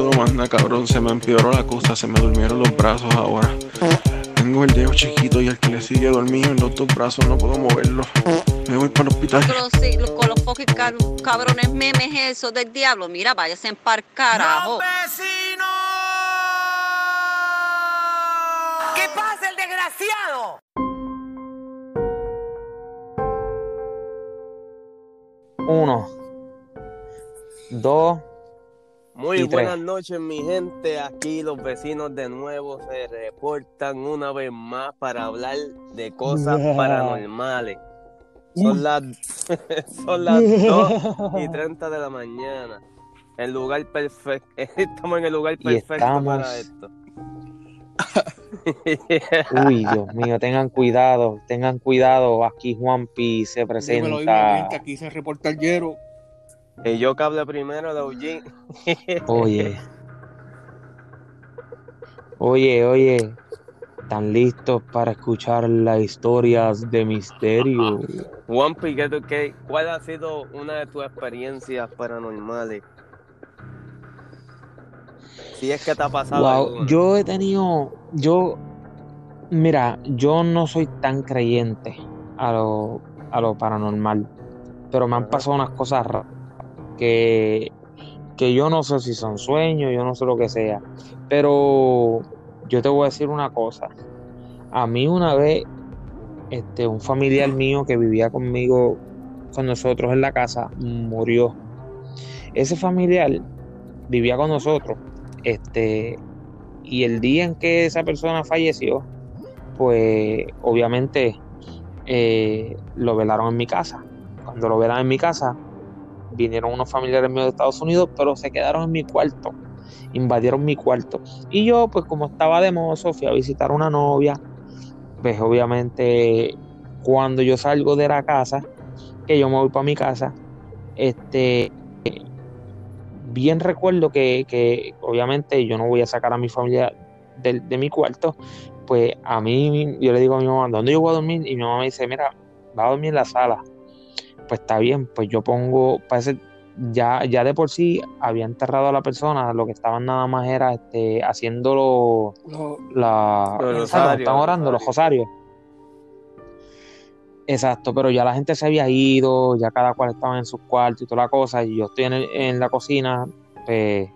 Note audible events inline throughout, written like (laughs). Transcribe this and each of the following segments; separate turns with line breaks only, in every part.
puedo más nada, cabrón. Se me empeoró la cosa, se me durmieron los brazos ahora. Tengo el dedo chiquito y el que le sigue dormido en los dos brazos no puedo moverlo. Me voy para el hospital.
Con los, sí, con los fucking car- cabrones memes esos del diablo. Mira, váyase en par carajo.
¿Qué pasa, el desgraciado?
Uno, dos,
Muy
Y tres.
buenas noches, mi gente. Aquí los vecinos de nuevo se reportan una vez más para hablar de cosas paranormales. Son las, (laughs) son las 2 y 30 de la mañana. El lugar perfecto. (laughs) Estamos en el lugar perfecto
estamos-
para esto. (laughs)
uy, Dios mío, tengan cuidado, tengan cuidado. Aquí Juanpi se
Dímelo, dímelo,
presenta.
gente, aquí se reporta el Yero.
Y yo que hablé primero de Eugene. (laughs)
Oye, oye, oye, ¿están listos para escuchar las historias de misterio?
Juanpi, ¿qué tú- qué- ¿cuál ha sido una de tus experiencias paranormales? Si es que te ha pasado
Wow,
alguna.
yo he tenido, yo, mira, yo no soy tan creyente a lo, a lo paranormal, pero me han pasado unas cosas raras que, que yo no sé si son sueños, yo no sé lo que sea, pero yo te voy a decir una cosa. A mí una vez, este, un familiar mío que vivía conmigo, con nosotros en la casa, murió. Ese familiar vivía con nosotros, este, y el día en que esa persona falleció, pues obviamente eh, lo velaron en mi casa. Cuando lo velaron en mi casa, vinieron unos familiares míos de Estados Unidos, pero se quedaron en mi cuarto, invadieron mi cuarto. Y yo, pues como estaba de mozo, fui a visitar una novia, pues obviamente cuando yo salgo de la casa, que yo me voy para mi casa, este, bien recuerdo que, que obviamente yo no voy a sacar a mi familia del- de, mi cuarto, pues a mí yo le digo a mi mamá, ¿dónde yo voy a dormir? Y mi mamá me dice, mira, va a dormir en la sala. Pues está bien, pues yo pongo, parece, ya, ya de por sí había enterrado a la persona, lo que estaban nada más era este, haciendo lo-
Lo-
la,
Los los
orando, los rosarios. Exacto, pero ya la gente se había ido, ya cada cual estaba en sus cuartos y toda la cosa, y yo estoy en, el- en la cocina, pues,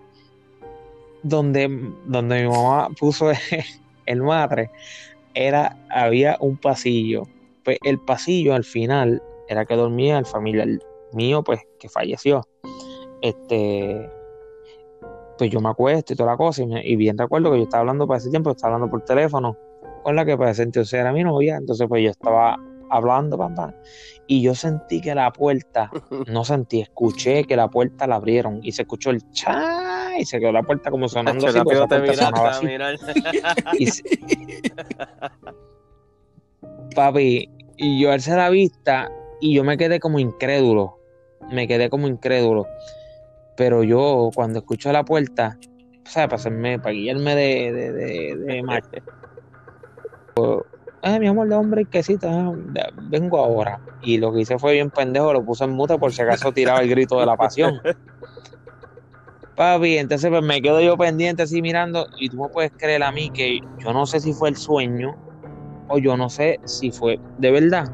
donde, donde mi mamá puso (laughs) el madre, era, había un pasillo. Pues el pasillo al final era que dormía el familiar mío, pues, que falleció. Este, pues yo me acuesto y toda la cosa, y, me- y bien recuerdo que yo estaba hablando para ese tiempo, estaba hablando por teléfono con la que para ese entonces era mi novia, entonces pues yo estaba hablando, pam, pam, y yo sentí que la puerta, (laughs) no sentí, escuché que la puerta la abrieron y se escuchó el cha y se quedó la puerta como sonando así, pues
te
así.
mirar. (laughs)
Y se- (laughs) Papi, y yo alcé la vista y yo me quedé como incrédulo. Me quedé como incrédulo. Pero yo, cuando escucho la puerta, ¿sabes? Para hacerme, para guiarme de, de, de, de macho. Eh, mi amor, de hombre y quesito, eh, de- vengo ahora. Y lo que hice fue bien pendejo, lo puse en mute por si acaso tiraba el grito de la pasión. (laughs) Papi, entonces pues me quedo yo pendiente así mirando y tú me puedes creer a mí que yo no sé si fue el sueño o yo no sé si fue de verdad.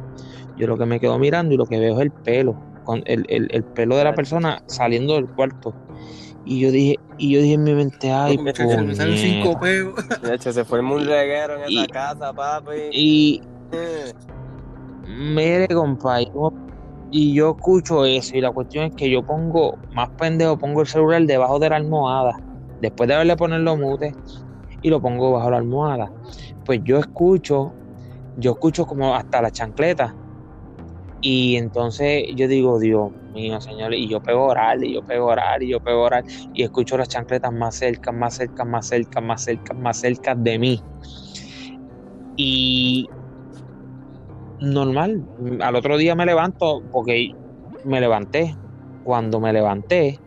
Yo lo que me quedo mirando y lo que veo es el pelo, con el, el- el pelo de la persona saliendo del cuarto. Y yo dije, y yo dije en mi mente, ay,
me salen cinco
puñeta".
peos. (laughs)
De hecho, se formó un reguero en esa casa, papi.
Y mire, compa, yo- y yo escucho eso y la cuestión es que yo pongo, más pendejo, pongo el celular debajo de la almohada, después de haberle ponerlo mute y lo pongo bajo la almohada. Pues yo escucho, yo escucho como hasta la chancleta. Y entonces yo digo, Dios mío, señor, y yo pego orar, y yo pego orar, y yo pego orar, y escucho las chancletas más cerca, más cerca, más cerca, más cerca, más cerca de mí. Y normal, al otro día me levanto, porque me levanté. Cuando me levanté,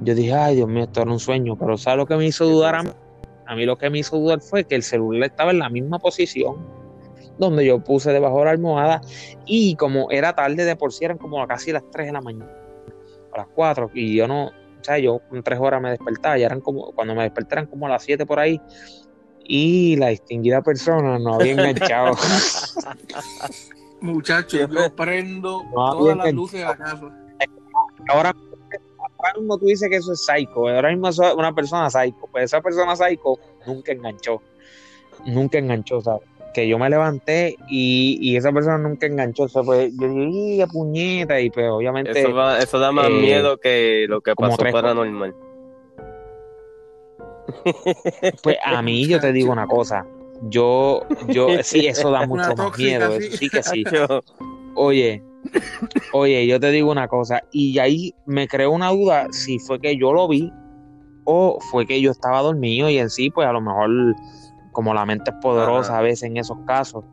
yo dije, ay Dios mío, esto era un sueño, pero ¿sabes lo que me hizo dudar a mí? A mí lo que me hizo dudar fue que el celular estaba en la misma posición donde yo puse debajo de la almohada y como era tarde de por sí, eran como casi las 3 de la mañana, a las 4, y yo no, o sea, yo en tres horas me despertaba, ya eran como, cuando me desperté eran como a las 7 por ahí, y la distinguida persona no había enganchado. (laughs)
Muchachos, yo prendo
No,
todas las luces de la casa.
ahora, ahora mismo tú dices que eso es psycho, ahora mismo es una persona psycho, pues esa persona psycho nunca enganchó, nunca enganchó, ¿sabes? Que yo me levanté y, y esa persona nunca enganchó, o sea, pues yo dije, ¡y puñeta! Y pues obviamente,
Eso, va- eso da más
eh,
miedo que lo que
como
pasó
tres
paranormal. (laughs)
pues a mí yo te digo una cosa, yo, yo, sí, eso da (laughs) mucho más miedo,
sí.
eso sí que sí. (laughs) Oye, oye, yo te digo una cosa, y ahí me creó una duda si fue que yo lo vi o fue que yo estaba dormido y en sí, pues a lo mejor como la mente es poderosa
Ajá.
a veces en esos casos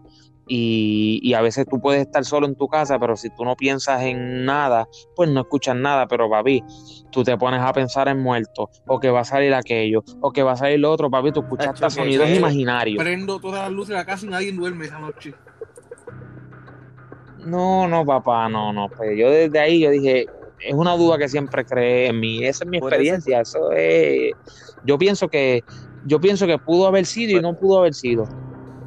y, y a veces tú puedes estar solo en tu casa, pero si tú no piensas en nada, pues no escuchas nada, pero papi, tú te pones a pensar en muertos o que va a salir aquello o que va a salir lo otro, papi, tú escuchas hasta sonidos imaginarios.
Prendo todas las luces de la casa y nadie duerme esa noche.
No, no, papá, no, no. Pues yo desde ahí yo dije, es una duda que siempre creé en mí. Esa es mi
eso-
experiencia. Eso es. Yo pienso que, yo pienso que pudo haber sido y no pudo haber sido.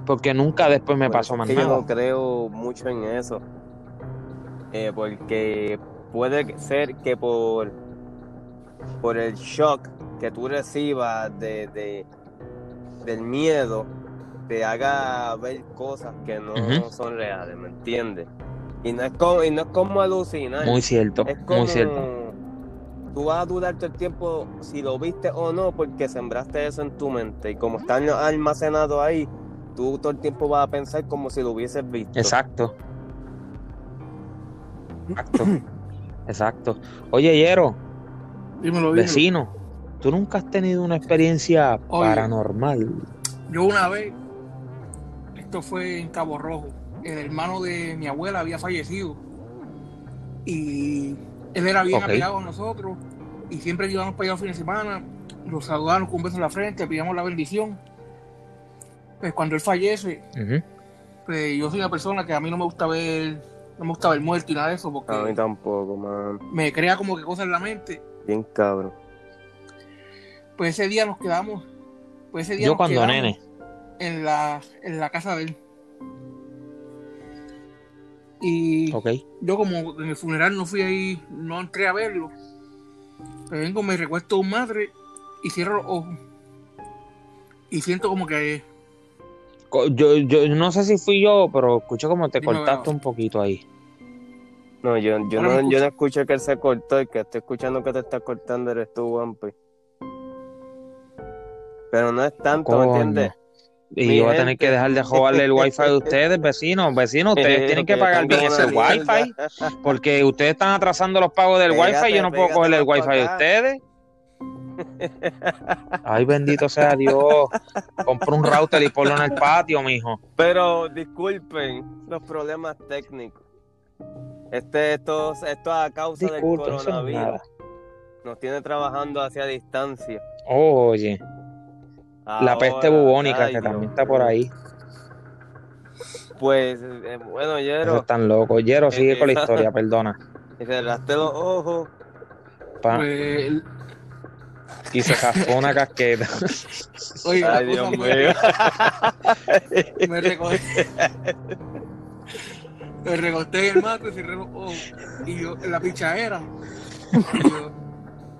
Porque nunca después me
Por
pasó más
que Yo
nada.
no creo mucho en eso. Eh, porque puede ser que por, por el shock que tú recibas de, de- del miedo te haga ver cosas que no son reales, ¿me entiendes? Y no es como, y no es como alucinar.
Muy cierto,
como
muy cierto.
Tú vas a dudar todo el tiempo si lo viste o no porque sembraste eso en tu mente y como está almacenado ahí, tú todo el tiempo vas a pensar como si lo hubieses visto.
Exacto. Exacto. (laughs) Exacto. Oye, Yero,
Dímelo, dímelo.
vecino, ¿tú nunca has tenido una experiencia
Oye.
paranormal?
Yo una vez, esto fue en Cabo Rojo, el hermano de mi abuela había fallecido y él era bien
Ok.
apegado a nosotros y siempre que íbamos para allá los fines de semana, lo saludábamos con un beso en la frente, pedíamos la bendición. Pues cuando él fallece, pues yo soy una persona que a mí no me gusta ver, no me gusta ver muerto y nada de eso
A mí
porque
tampoco, man.
me crea como que cosas en la mente.
Bien cabrón.
Pues ese día nos quedamos, pues ese día
Yo
nos
cuando
quedamos
nene.
en la, en la casa de él. Y yo como en el funeral no fui ahí, no entré a verlo. Pero vengo, me recuesto un madre y cierro los ojos. Y siento como que
Yo, yo no sé si fui yo, pero escucho como te
Dime,
cortaste un poquito ahí.
No, yo, yo, no, yo no escucho que él se cortó, el que estoy escuchando que te está cortando eres tú, Wampi. Pero no es tanto, ¿me entiendes?
Y
Mi
yo voy a tener
gente.
que dejar de robarle el wifi de ustedes, vecinos. Vecinos, ustedes tienen que pagar bien ese wifi, porque ustedes están atrasando los pagos del
Pégate,
wifi y yo no puedo
pégate
coger el wifi de ustedes. (laughs) Ay, bendito sea Dios. Compra un router y ponlo en el patio, mijo.
Pero disculpen los problemas técnicos. Este, esto, esto a causa
Disculpen,
del coronavirus. Nos tiene trabajando hacia distancia.
Oye, la peste bubónica
ay,
que
Dios
también está por ahí.
Pues, eh, bueno,
Eso
Yero,
están locos. Yero, sigue con la
Eh,
historia, (laughs) perdona.
y cerraste los ojos.
Pa-
pues,
y se cascó una (laughs) casqueta.
oye,
Ay, Dios mío. (laughs)
me recosté. me recosté en el mato y cerré los ojos. Y yo en la pichadera. Y, yo-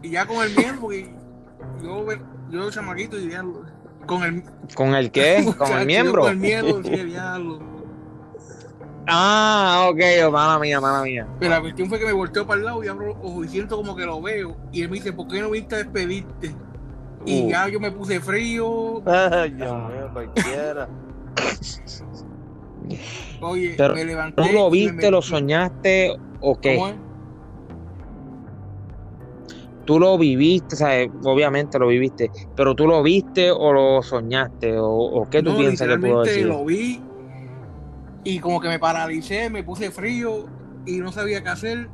y ya con el miedo, porque yo, yo chamaquito y ya con el
¿Con el qué? (laughs) ¿Con el miembro?
Con el miedo, sí, diablo.
Ah, ok, mala mía, mala mía.
Pero la cuestión fue que me volteo para el lado y abro los ojos y siento como que lo veo. Y él me dice, ¿por qué no viniste a despedirte? Y
Uh.
ya yo me puse frío. (laughs)
Ay, Dios mío, cualquiera.
Oye,
Pero,
me levanté.
¿Tú lo viste, lo soñaste o qué?
¿Cómo es?
Tú lo viviste, o sea, obviamente lo viviste, pero tú lo viste o lo soñaste o, o qué tú
No,
piensas que pudo sido?
lo vi y como que me paralicé, me puse frío y no sabía qué hacer.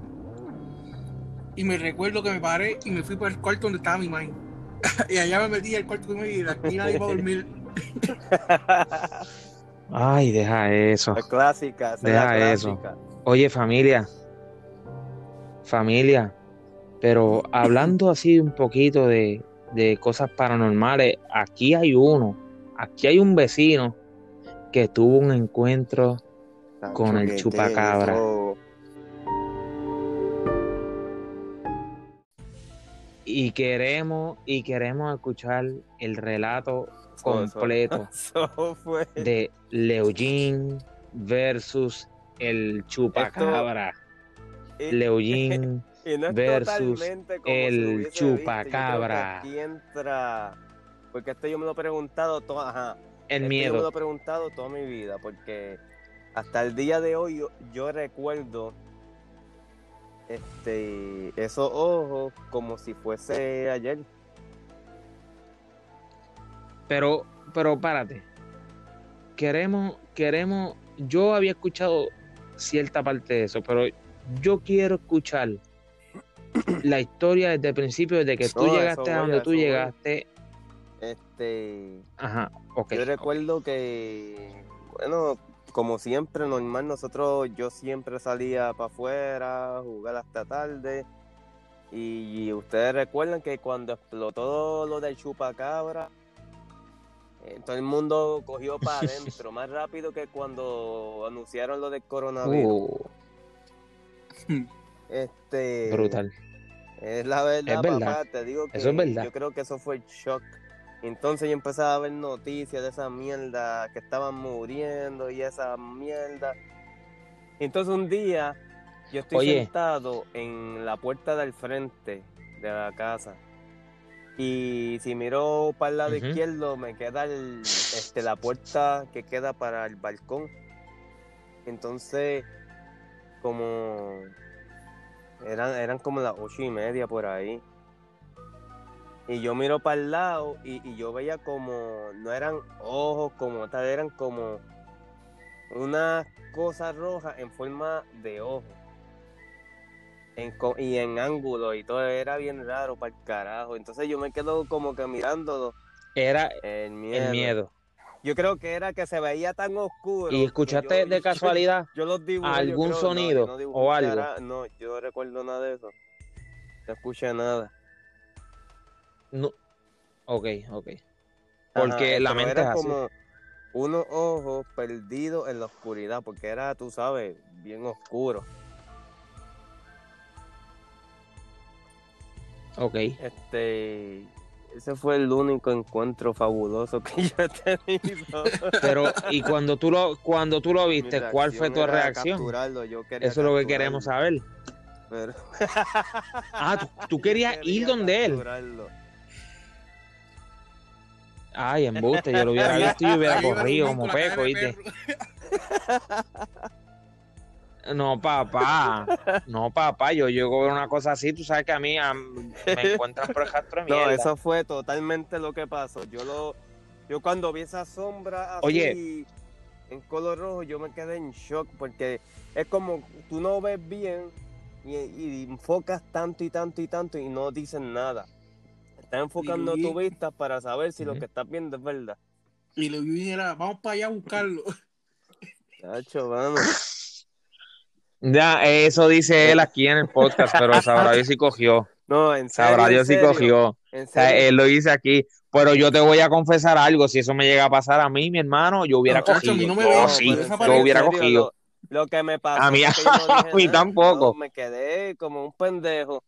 Y me recuerdo que me paré y me fui para el cuarto donde estaba mi mamá. (laughs) y allá me metí al cuarto con mi y de aquí nadie iba a dormir.
Ay, deja eso.
La clásica,
Deja
la
eso.
clásica.
Oye, familia, familia, Pero hablando así un poquito de, de cosas paranormales, aquí hay uno, aquí hay un vecino que tuvo un encuentro con el chupacabra. y queremos y queremos escuchar el relato completo (laughs)
Eso fue.
de Leojín versus el chupacabra.
y-
Leojín (laughs)
y no es
versus el
visto,
chupacabra.
entra. Porque esto yo me lo he preguntado toda. Ajá,
el
Esto Yo me lo
miedo.
he preguntado toda mi vida porque hasta el día de hoy yo, yo recuerdo este esos ojos como si fuese ayer.
Pero, pero párate. Queremos, queremos. Yo había escuchado cierta parte de eso, pero yo quiero escuchar la historia desde el principio, desde que tú
No,
llegaste a donde tú
voy.
llegaste.
Este,
Ajá, ok.
yo recuerdo que bueno, como siempre normal nosotros yo siempre salía para afuera, jugar hasta tarde. Y ustedes recuerdan que cuando explotó lo del chupacabra, eh, todo el mundo cogió para (laughs) adentro, más rápido que cuando anunciaron lo del coronavirus.
Uh, (laughs)
Este,
brutal.
Es la verdad,
Es verdad.
papá, te digo que
Eso es verdad.
yo creo que eso fue el shock. Entonces yo empezaba a ver noticias de esa mierda que estaban muriendo y esa mierda. Entonces un día yo estoy
Oye.
sentado en la puerta del frente de la casa. Y si miro para el lado izquierdo me queda el- este, la puerta que queda para el balcón. Entonces, como eran, eran como las ocho y media por ahí. Y yo miro para el lado y, y yo veía como, no eran ojos como tal, eran como unas cosas rojas en forma de ojo. En y en ángulo y todo, era bien raro para el carajo. Entonces yo me quedo como que mirándolo.
Era
El miedo.
el miedo.
Yo creo que era que se veía tan oscuro.
¿Y escuchaste
yo-
de
yo-
casualidad? (laughs)
Yo los dibujé.
algún
creo,
sonido
no
o algo?
no, yo no recuerdo nada de eso. No escuché nada.
No. Ok, ok.
Ajá,
Porque
eh,
la mente es
era
así.
como unos ojos perdidos en la oscuridad, porque era, tú sabes, bien oscuro.
Ok.
Este, ese fue el único encuentro fabuloso que yo he tenido.
Pero, y cuando tú lo, cuando tú lo viste, ¿cuál fue tu reacción?
capturarlo, yo quería
Eso es lo que queremos saber.
pero- (laughs)
Ah, tú, tú querías ir donde él. Ay, embuste, yo lo hubiera visto y yo hubiera (laughs) corrido como peco, ¿viste? (laughs) No, papá. No, papá. Yo llego a ver una cosa así, tú sabes que a mí am, me (laughs) encuentran por el rastro de
No,
mierda.
eso fue totalmente lo que pasó. Yo lo, yo cuando vi esa sombra así
Oye.
en color rojo, yo me quedé en shock porque es como tú no ves bien y, y enfocas tanto y tanto y tanto y no dicen nada. Estás enfocando
Y-
tu vista para saber si lo que estás viendo es verdad.
Y le era, vamos para allá a buscarlo.
Chacho, vamos.
Ya, eso dice él aquí en el podcast, pero (laughs) sabrá Dios si cogió.
No, en serio.
Sabrá Dios si cogió.
En
O sea, él lo dice aquí. Pero yo te voy a confesar algo. Si eso me llega a pasar a mí, mi hermano, yo hubiera
No,
cogido.
no me veo,
sí, yo hubiera
serio,
cogido.
Lo, lo que me pasó.
A mí-
fue que yo no (laughs) dije
a mí
nada.
tampoco.
Me quedé como un pendejo.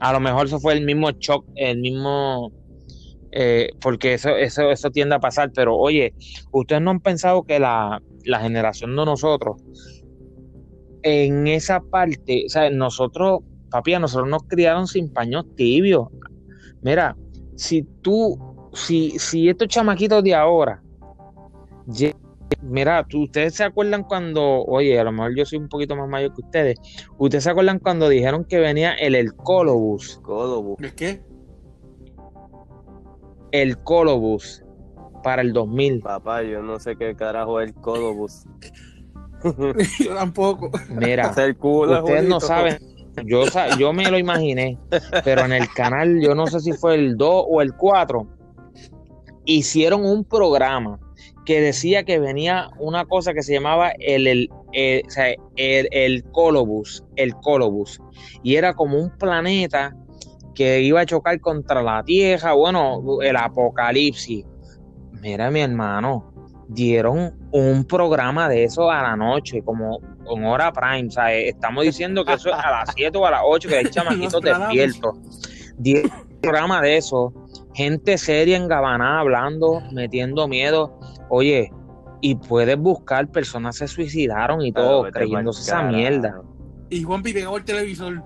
A lo mejor eso fue el mismo shock, el mismo. eh, porque eso, eso, eso tiende a pasar. Pero oye, ustedes no han pensado que la, la generación de nosotros, en esa parte, o sea, nosotros, papi, a nosotros nos criaron sin paños tibios. Mira, si tú, si, si estos chamaquitos de ahora, mira, tú, ustedes se acuerdan cuando, oye, a lo mejor yo soy un poquito más mayor que ustedes, ustedes se acuerdan cuando dijeron que venía el Elcolobus,
Colobus.
¿De qué?
el Colobus para el 2000.
Papá, yo no sé qué carajo es el Colobus. (laughs)
Yo tampoco.
Mira,
el culo,
ustedes no saben, yo, sa- yo me lo imaginé, pero en el canal, yo no sé si fue el 2 o el 4, hicieron un programa que decía que venía una cosa que se llamaba el, el, el, el, el Colobus, el Colobus, y era como un planeta que iba a chocar contra la Tierra, bueno, el apocalipsis. Mira, mi hermano, dieron un programa de eso a la noche, como en hora prime, o sea, estamos diciendo que eso es a las 7 o a las 8, que hay (laughs) chamaquitos despiertos. Dieron un programa de eso, gente seria engabanada hablando, metiendo miedo. Oye, y puedes buscar personas se suicidaron y todo, creyéndose esa mierda.
Y Juanpi pegó el televisor.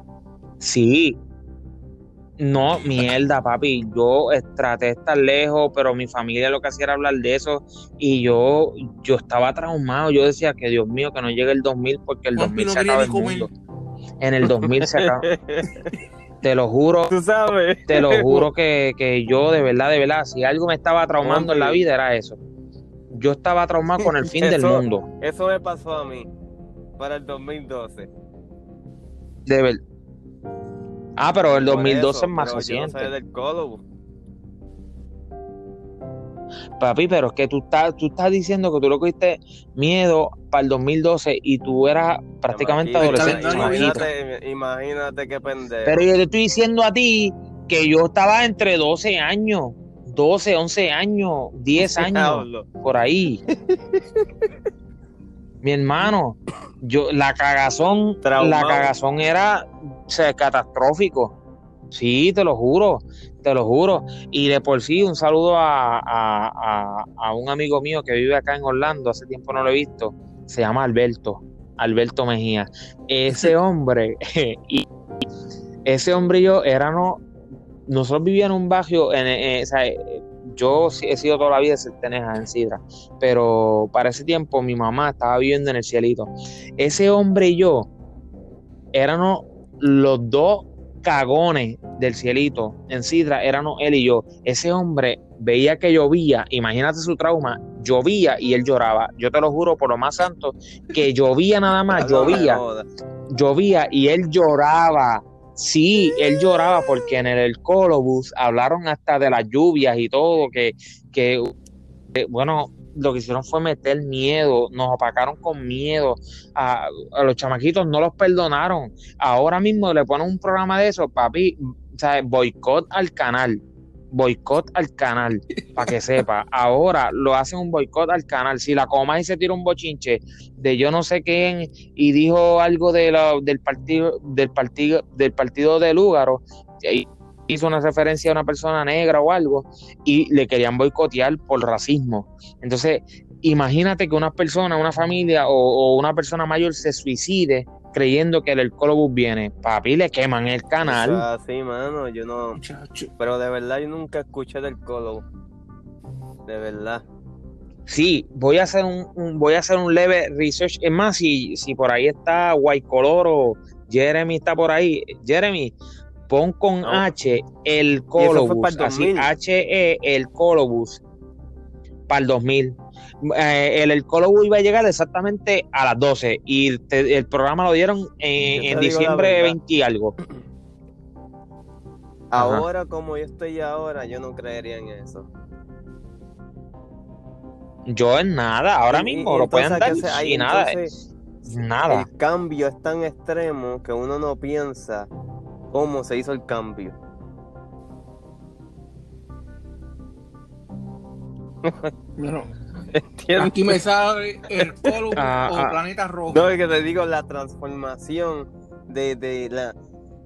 Sí. No, mierda, papi. Yo traté de estar lejos, pero mi familia lo que hacía era hablar de eso y yo, yo estaba traumado. Yo decía que Dios mío, que no llegue el 2000 porque el
Juanpi
2000
no
se acaba el
comer.
mundo. En el 2000 se acaba. (laughs) Te lo juro,
Tú sabes.
te lo juro que, que yo de verdad, de verdad, si algo me estaba traumando en la vida era eso. Yo estaba traumado con el (laughs) fin del mundo.
Eso me pasó a mí para el 2012.
De ver- Ah, pero el
Por
2012
eso,
es más reciente.
del.
Papi, pero es que tú estás, tú estás diciendo que tú lo cogiste miedo para el 2012 y tú eras prácticamente adolescente.
Imagínate, imagínate qué pendejo.
Pero yo te estoy diciendo a ti que yo estaba entre 12 años, 12, 11 años, 10 años, por ahí. Mi hermano, yo la cagazón,
Traumado.
la cagazón era o sea, catastrófico. Sí, te lo juro, te lo juro. Y de por sí, un saludo a, a- a- a un amigo mío que vive acá en Orlando, hace tiempo no lo he visto, se llama Alberto, Alberto Mejía. Ese hombre, (laughs) y ese hombre y yo éramos, nosotros vivíamos en un barrio, en, en- o sea, yo he sido toda la vida Certeneja, en Sidra, pero para ese tiempo mi mamá estaba viviendo en el cielito. Ese hombre y yo éramos los dos cagones del cielito en Sidra, éramos él y yo. Ese hombre veía que llovía, imagínate su trauma, llovía y él lloraba. Yo te lo juro por lo más santo, que llovía nada más, (laughs) llovía llovía y él lloraba. Sí, él lloraba porque en el, Colobus hablaron hasta de las lluvias y todo, que, que bueno, lo que hicieron fue meter miedo, nos opacaron con miedo, a, a los chamaquitos no los perdonaron. Ahora mismo le ponen un programa de eso, papi, o sea, boicot al canal, boicot al canal, para que sepa. (laughs) Ahora lo hacen un boicot al canal. Si la coma y se tira un bochinche de yo no sé quién y dijo algo de la- del partido del partido del partido de Lúgaro y hizo una referencia a una persona negra o algo y le querían boicotear por racismo entonces imagínate que una persona una familia o, o una persona mayor se suicide creyendo que el Colobus viene papi le queman el canal
así, mano. Yo no.
Muchacho.
Pero de verdad, yo nunca escuché del Colo. De verdad.
Sí, voy a hacer un, un- voy a hacer un leve research. Es más, si, si por ahí está White Color o Jeremy está por ahí, Jeremy, pon con
No.
H el Colobus, así
2000.
H E el Colobus para el 2000. Eh, el, el iba a llegar exactamente a las 12 y te- el programa lo dieron
Yo
en, diciembre
verdad.
20 y algo. Ajá.
Ahora, como yo estoy ahora, yo no creería en eso.
Yo en nada, ahora
Y-
mismo
y
lo pueden dar
¿qué se-
y nada,
entonces,
nada.
El cambio es tan extremo que uno no piensa cómo se hizo el cambio.
Bueno,
¿Entiendes?
aquí me sale el Column (laughs)
Ah,
o
ah.
Planeta Rojo.
No, es que te digo la transformación de, de la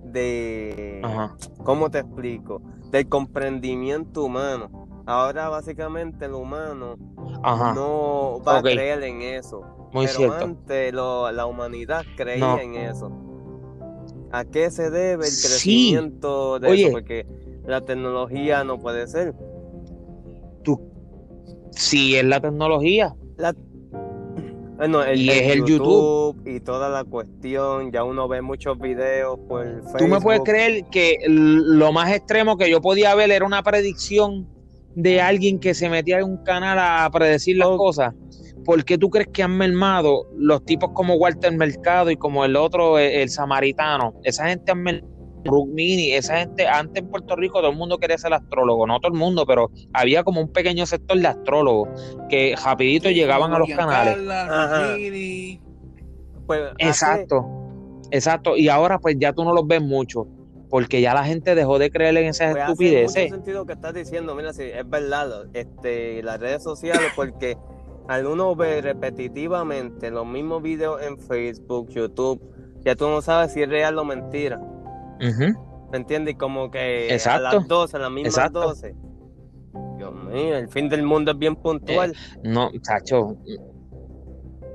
de
Ajá.
¿cómo te explico? Del comprendimiento humano. Ahora básicamente el humano
Ajá.
no va a creer en eso.
Muy
pero
cierto.
antes lo- la humanidad creía
No.
en eso. ¿A qué se debe el
Sí.
crecimiento de
Oye.
eso? Porque la tecnología no puede ser.
Si es la tecnología,
La... Bueno, el,
Y
el
es el
YouTube, y toda la cuestión, ya uno ve muchos videos por Facebook.
tú me puedes creer que lo más extremo que yo podía ver era una predicción de alguien que se metía en un canal a predecir las
Oh.
cosas. ¿Por qué tú crees que han mermado los tipos como Walter Mercado y como el otro, el, el samaritano? Esa gente han mermado Rukmini, esa gente, antes en Puerto Rico todo el mundo quería ser astrólogo, no todo el mundo, pero había como un pequeño sector de astrólogos que rapidito llegaban a los canales.
Rukmini.
Pues, hace-
Exacto, exacto. Y ahora pues ya tú no los ves mucho, porque ya la gente dejó de creer en esas
Pues hace
estupideces.
mucho sentido que estás diciendo, mira, sí, es verdad, este, las redes sociales, porque al uno ver repetitivamente los mismos videos en Facebook, YouTube, ya tú no sabes si es real o mentira,
Ujú.
¿me entiendes? Y como que
Exacto.
a las 12, a las mismas
Exacto.
12. Dios mío, el fin del mundo es bien puntual.
No, chacho.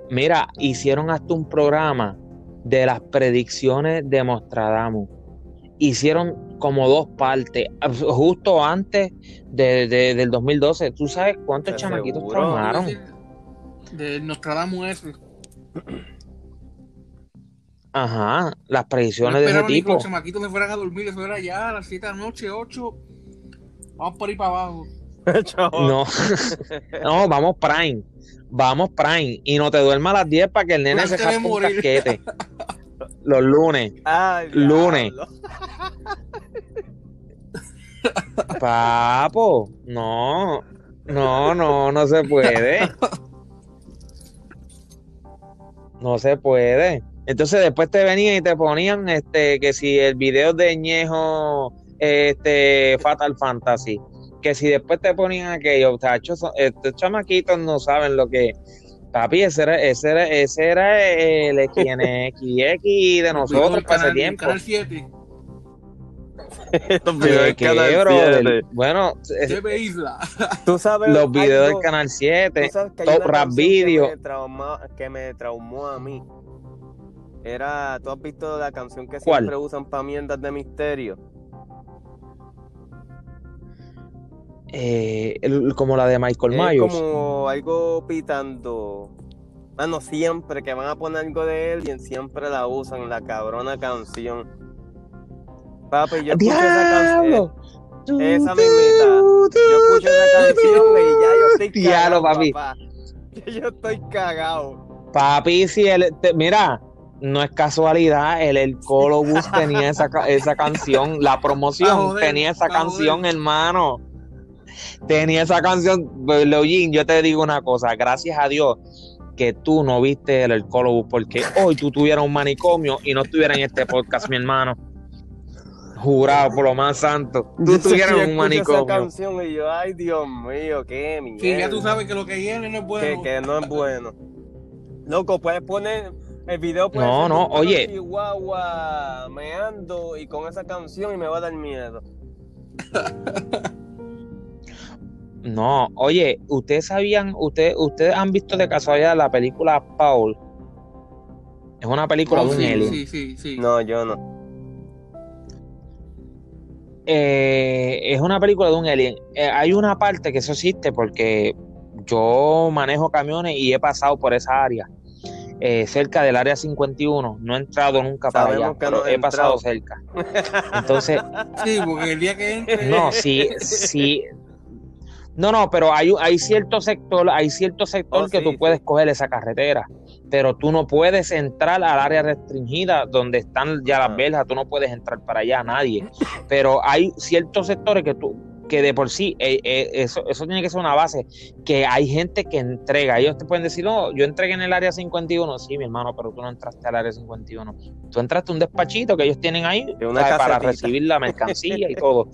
Mira, hicieron hasta un programa de las predicciones de Nostradamus. Hicieron como dos partes, justo antes de, de- del 2012. ¿Tú sabes cuántos chamaquitos
aseguro.
traumaron?
De Nostradamus ese.
Ajá, las
No
predicciones de ese
ni que
tipo.
los chamaquitos se fueran a dormir, eso era ya a las 7 de la noche, 8. Vamos por ahí para abajo. (laughs)
No, (laughs) no, vamos Prime. Vamos Prime. Y no te duermas a las 10 para que el nene
Antes
se
de
jaspe un casquete. (laughs) Los lunes.
Ay,
Lunes. Papo, no, no, no, no se puede. No se puede. Entonces después te venían y te ponían este que si el video de Ñejo este Fatal Fantasy, que si después te ponían aquello, tacho, estos chamaquitos no saben lo que Papi, ese era, ese era, ese era el XNXX de (laughs) nosotros
El
para ese
canal-
tiempo.
Canal 7.
Los videos
¿Qué,
del Canal
brother?
7.
Bueno,
Isla. (laughs)
Tú sabes
los videos
algo-
del Canal
tú
7,
sabes que hay
Top
una
Rap Video.
Que me, trauma- que me traumó a mí. Era, ¿tú has visto la canción que
¿Cuál?
siempre usan para mierdas de misterio?
eh, el- como la de Michael
Es
Myers.
como algo pitando. Mano, siempre que van a poner algo de él, siempre la usan, la cabrona canción. Papi, yo escucho esa canción.
¡Diablo!
esa mismita. Yo escucho esa canción y ya yo estoy
Diablo,
cagado,
papi.
papá. (laughs) Yo estoy cagado.
Papi, si él, te- mira, no es casualidad, el, el Colobus tenía esa, esa canción, la promoción
joder,
tenía esa canción, hermano. Tenía esa canción, Pues, Leoyin, yo te digo una cosa, gracias a Dios que tú no viste el, el Colobus, porque hoy tú tuvieras un manicomio y no estuvieras en este podcast, mi hermano. Jurado por lo más santo. Tú en un
esa
manicomio.
canción y yo, ay Dios mío, qué mierda.
Sí, ya tú sabes que lo que viene no es
que,
bueno.
que no es bueno. Loco, puedes poner el video puede
No,
ser
no, oye.
Chihuahua meando y con esa canción y me va a dar miedo. (laughs)
No, oye, ustedes sabían, ustedes, ustedes han visto de casualidad la película Paul. Es una película
Oh,
de un
sí,
alien.
sí, sí, sí.
No, yo no.
Eh, es una película de un alien. Eh, hay una parte que eso existe porque yo manejo camiones y he pasado por esa área, eh, cerca del área 51. No he entrado nunca para
Sabemos
allá,
que
pero he pasado cerca. (laughs) Entonces,
Sí, porque el día que entre.
no, sí, sí. No, no, pero hay, hay cierto sector, hay cierto sector
Oh,
que
sí,
tú puedes coger esa carretera, pero tú no puedes entrar al área restringida donde están ya las
Ah.
verjas, tú no puedes entrar para allá, nadie. Pero hay ciertos sectores que tú que de por sí eh, eh, eso, eso tiene que ser una base, que hay gente que entrega, ellos te pueden decir, no, yo entregué en el área 51, sí, mi hermano, pero tú no entraste al área 51, tú entraste a un despachito que ellos tienen ahí para recibir la mercancía y todo.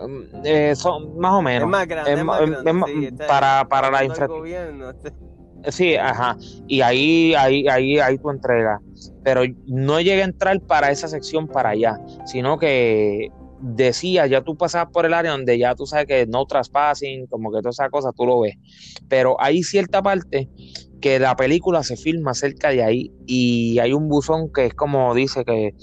Um, (laughs) eh, son más o menos.
es más grande,
es
es
ma-
más
es-
grande.
es ma-
sí, este-
para, para la infraestructura. Sí, ajá. Y ahí, ahí, ahí, ahí tu entrega. Pero no llegué a entrar para esa sección para allá, sino que decía, ya tú pasabas por el área donde ya tú sabes que no trespassing, como que todas esas cosas tú lo ves. Pero hay cierta parte que la película se filma cerca de ahí y hay un buzón que es como dice que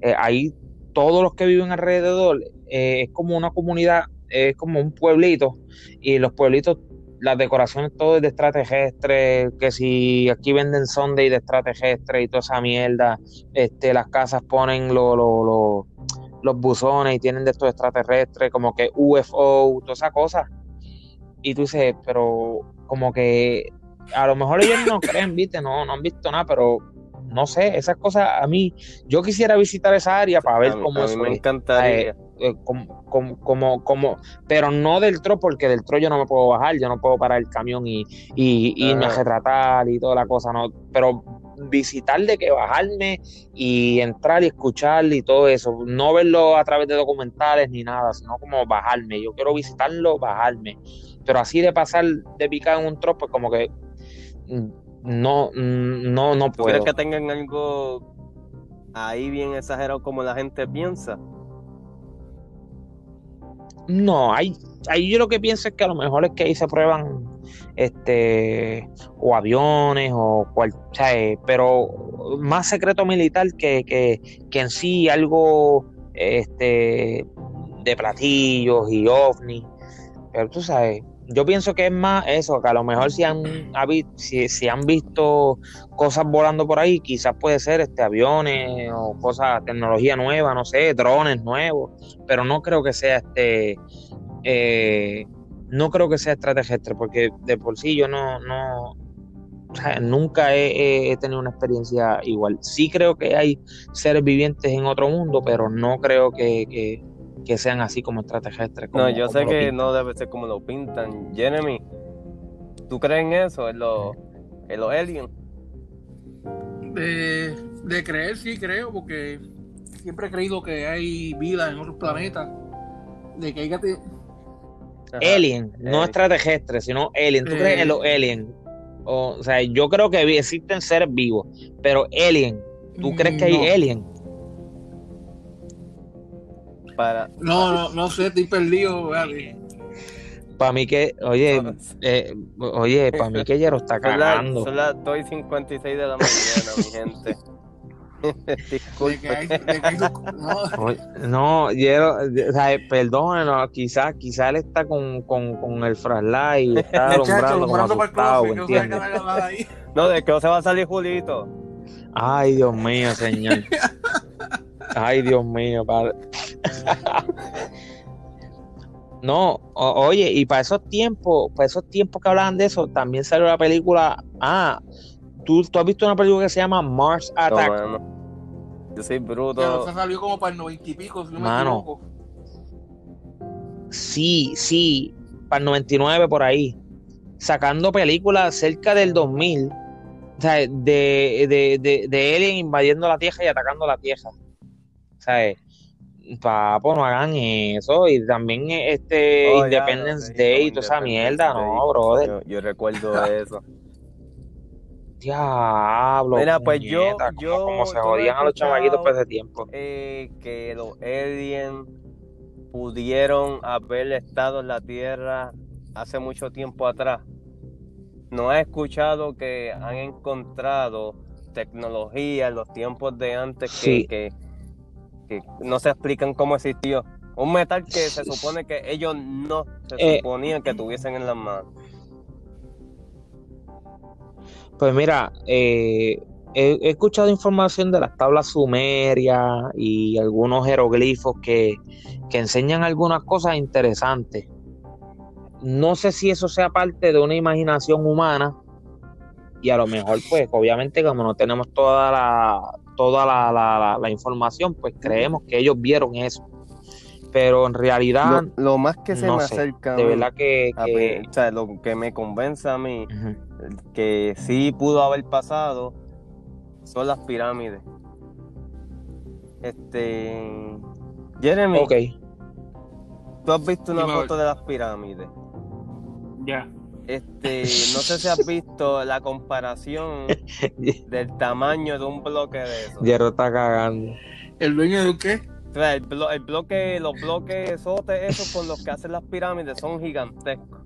eh, ahí todos los que viven alrededor eh, es como una comunidad, es como un pueblito y los pueblitos las decoraciones todo es de extraterrestre, que si aquí venden Sunday de extraterrestre y toda esa mierda, este, las casas ponen lo- lo- lo- los buzones y tienen de estos extraterrestres, como que UFO, toda esa cosa. Y tú dices, pero como que a lo mejor ellos no (laughs) creen, viste, no, no han visto nada, pero no sé, esas cosas a mí, yo quisiera visitar esa área para ver
A mí-
cómo
a mí
eso
me
es.
encantaría.
eh, como, como, como, como- pero no del tro, porque del tro yo no me puedo bajar, yo no puedo parar el camión y, y irme a
Ajá.
retratar y toda la cosa, no, pero visitar de que bajarme y entrar y escuchar y todo eso, no verlo a través de documentales ni nada, sino como bajarme, yo quiero visitarlo, bajarme, pero así de pasar de picar en un tro, pues como que mm, no, mm, no, no
¿Tú
puedo.
crees que tengan algo ahí bien exagerado como la gente piensa?
No, ahí, ahí yo lo que pienso es que a lo mejor es que ahí se prueban este o aviones o cual, o eh, pero más secreto militar que, que, que en sí algo este de platillos y ovnis. Pero tú sabes, yo pienso que es más eso, que a lo mejor si han, si, si han visto cosas volando por ahí, quizás puede ser este aviones o cosas, tecnología nueva, no sé, drones nuevos, pero no creo que sea este, eh, no creo que sea extraterrestre, porque de por sí yo no, no, o sea, nunca he, tenido una experiencia igual. Sí creo que hay seres vivientes en otro mundo, pero no creo que, que- que sean así como extraterrestres.
No, yo sé que
pintan.
no debe ser como lo pintan. Jeremy, ¿tú crees en eso? ¿En los, en los aliens?
De, de creer, sí creo, porque siempre he creído que hay vida en otros planetas. De que hay que te-
Ajá.
Alien, no
Eh.
extraterrestre, sino alien. ¿Tú crees en los aliens? O, o sea, yo creo que existen seres vivos, pero alien, ¿tú crees que hay
No.
alien?
Para,
No, no, no sé, estoy perdido. vale.
Para mí que, oye, eh, oye, para mí que Yero está
son las
cagando.
son las 2 y 56 de la mañana, mi gente. (laughs) (laughs)
De que
Disculpe.
hay, de que hay (laughs) no,
No, Yero, o sea, perdónenos, quizás quizás él está con, con, con el flashlight y (laughs) está alumbrando como asustado,
no
de que no se va a salir Julito.
Ay, Dios mío, señor. Ay, Dios mío, padre. No, o- oye, y para esos tiempos, para esos tiempos que hablaban de eso, también salió la película. Ah, ¿tú, tú has visto una película que se llama Mars
No,
Attack.
Yo soy
Pero
bruto.
se salió como para el noventa y pico, si no me
Mano.
equivoco.
Sí, sí, para el 99 por ahí. Sacando películas cerca del 2000. O sea, de, de, de, de Alien invadiendo la Tierra y atacando la Tierra. O sea, papo, no hagan eso. Y también este
Oh, ya,
Independence
no,
Day y toda esa mierda,
Day.
no, brother.
Yo, yo recuerdo (laughs) eso.
Diablo.
Mira, pues yo-
como-
yo-
como se jodían a los chamaquitos por ese tiempo.
Eh, que los aliens pudieron haber estado en la Tierra hace mucho tiempo atrás. No he escuchado que han encontrado tecnología en los tiempos de antes que, que no se explican cómo existió. Un metal que se supone que ellos no se
Eh.
suponían que tuviesen en las manos.
Pues mira, eh, he, escuchado información de las tablas sumerias y algunos jeroglifos que, que enseñan algunas cosas interesantes. No sé si eso sea parte de una imaginación humana y a lo mejor, pues, obviamente, como no tenemos toda la, toda la- la- la información, pues creemos que ellos vieron eso. Pero en realidad,
Lo, lo más que se
no
me
sé,
acerca
de verdad que,
a
que-
pe- o sea, lo que me convence a mí que sí pudo haber pasado son las pirámides. Este. Jeremy,
Ok.
tú has visto una foto de las pirámides.
Ya.
Este, no sé si has visto la comparación (laughs) del tamaño de un bloque de eso.
Hierro está cagando.
¿El dueño de qué?
O sea, el, blo- el bloque, los bloques sotes esos con los que hacen las pirámides son gigantescos.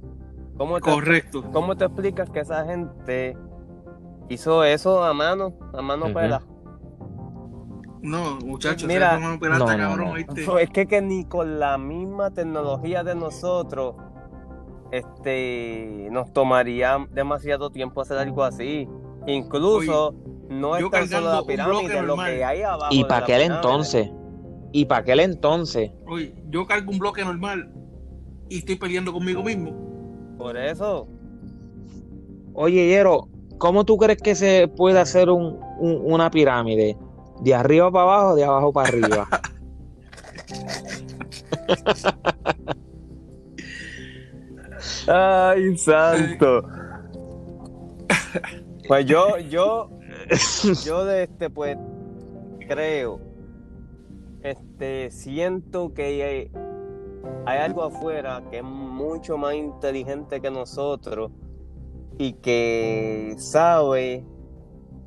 ¿Cómo te,
Correcto.
¿Cómo te explicas que esa gente hizo eso a mano, a mano
Ujú.
pela?
No, muchachos,
Mira,
no, no,
cabrón,
no.
¿oíste?
Es que, que ni con la misma tecnología de nosotros este, nos tomaría demasiado tiempo hacer algo así. Incluso no es tan solo la pirámide, lo que hay abajo.
Y para aquel entonces, y para aquel entonces,
Oye, yo cargo un bloque normal y estoy peleando conmigo mismo.
Por eso.
oye, Yero, ¿cómo tú crees que se puede hacer un, un- una pirámide, de arriba para abajo, de abajo para arriba. (laughs)
Ay, santo. Pues yo, yo, (laughs) yo de este, pues, creo, este, siento que hay, hay algo afuera que es mucho más inteligente que nosotros y que sabe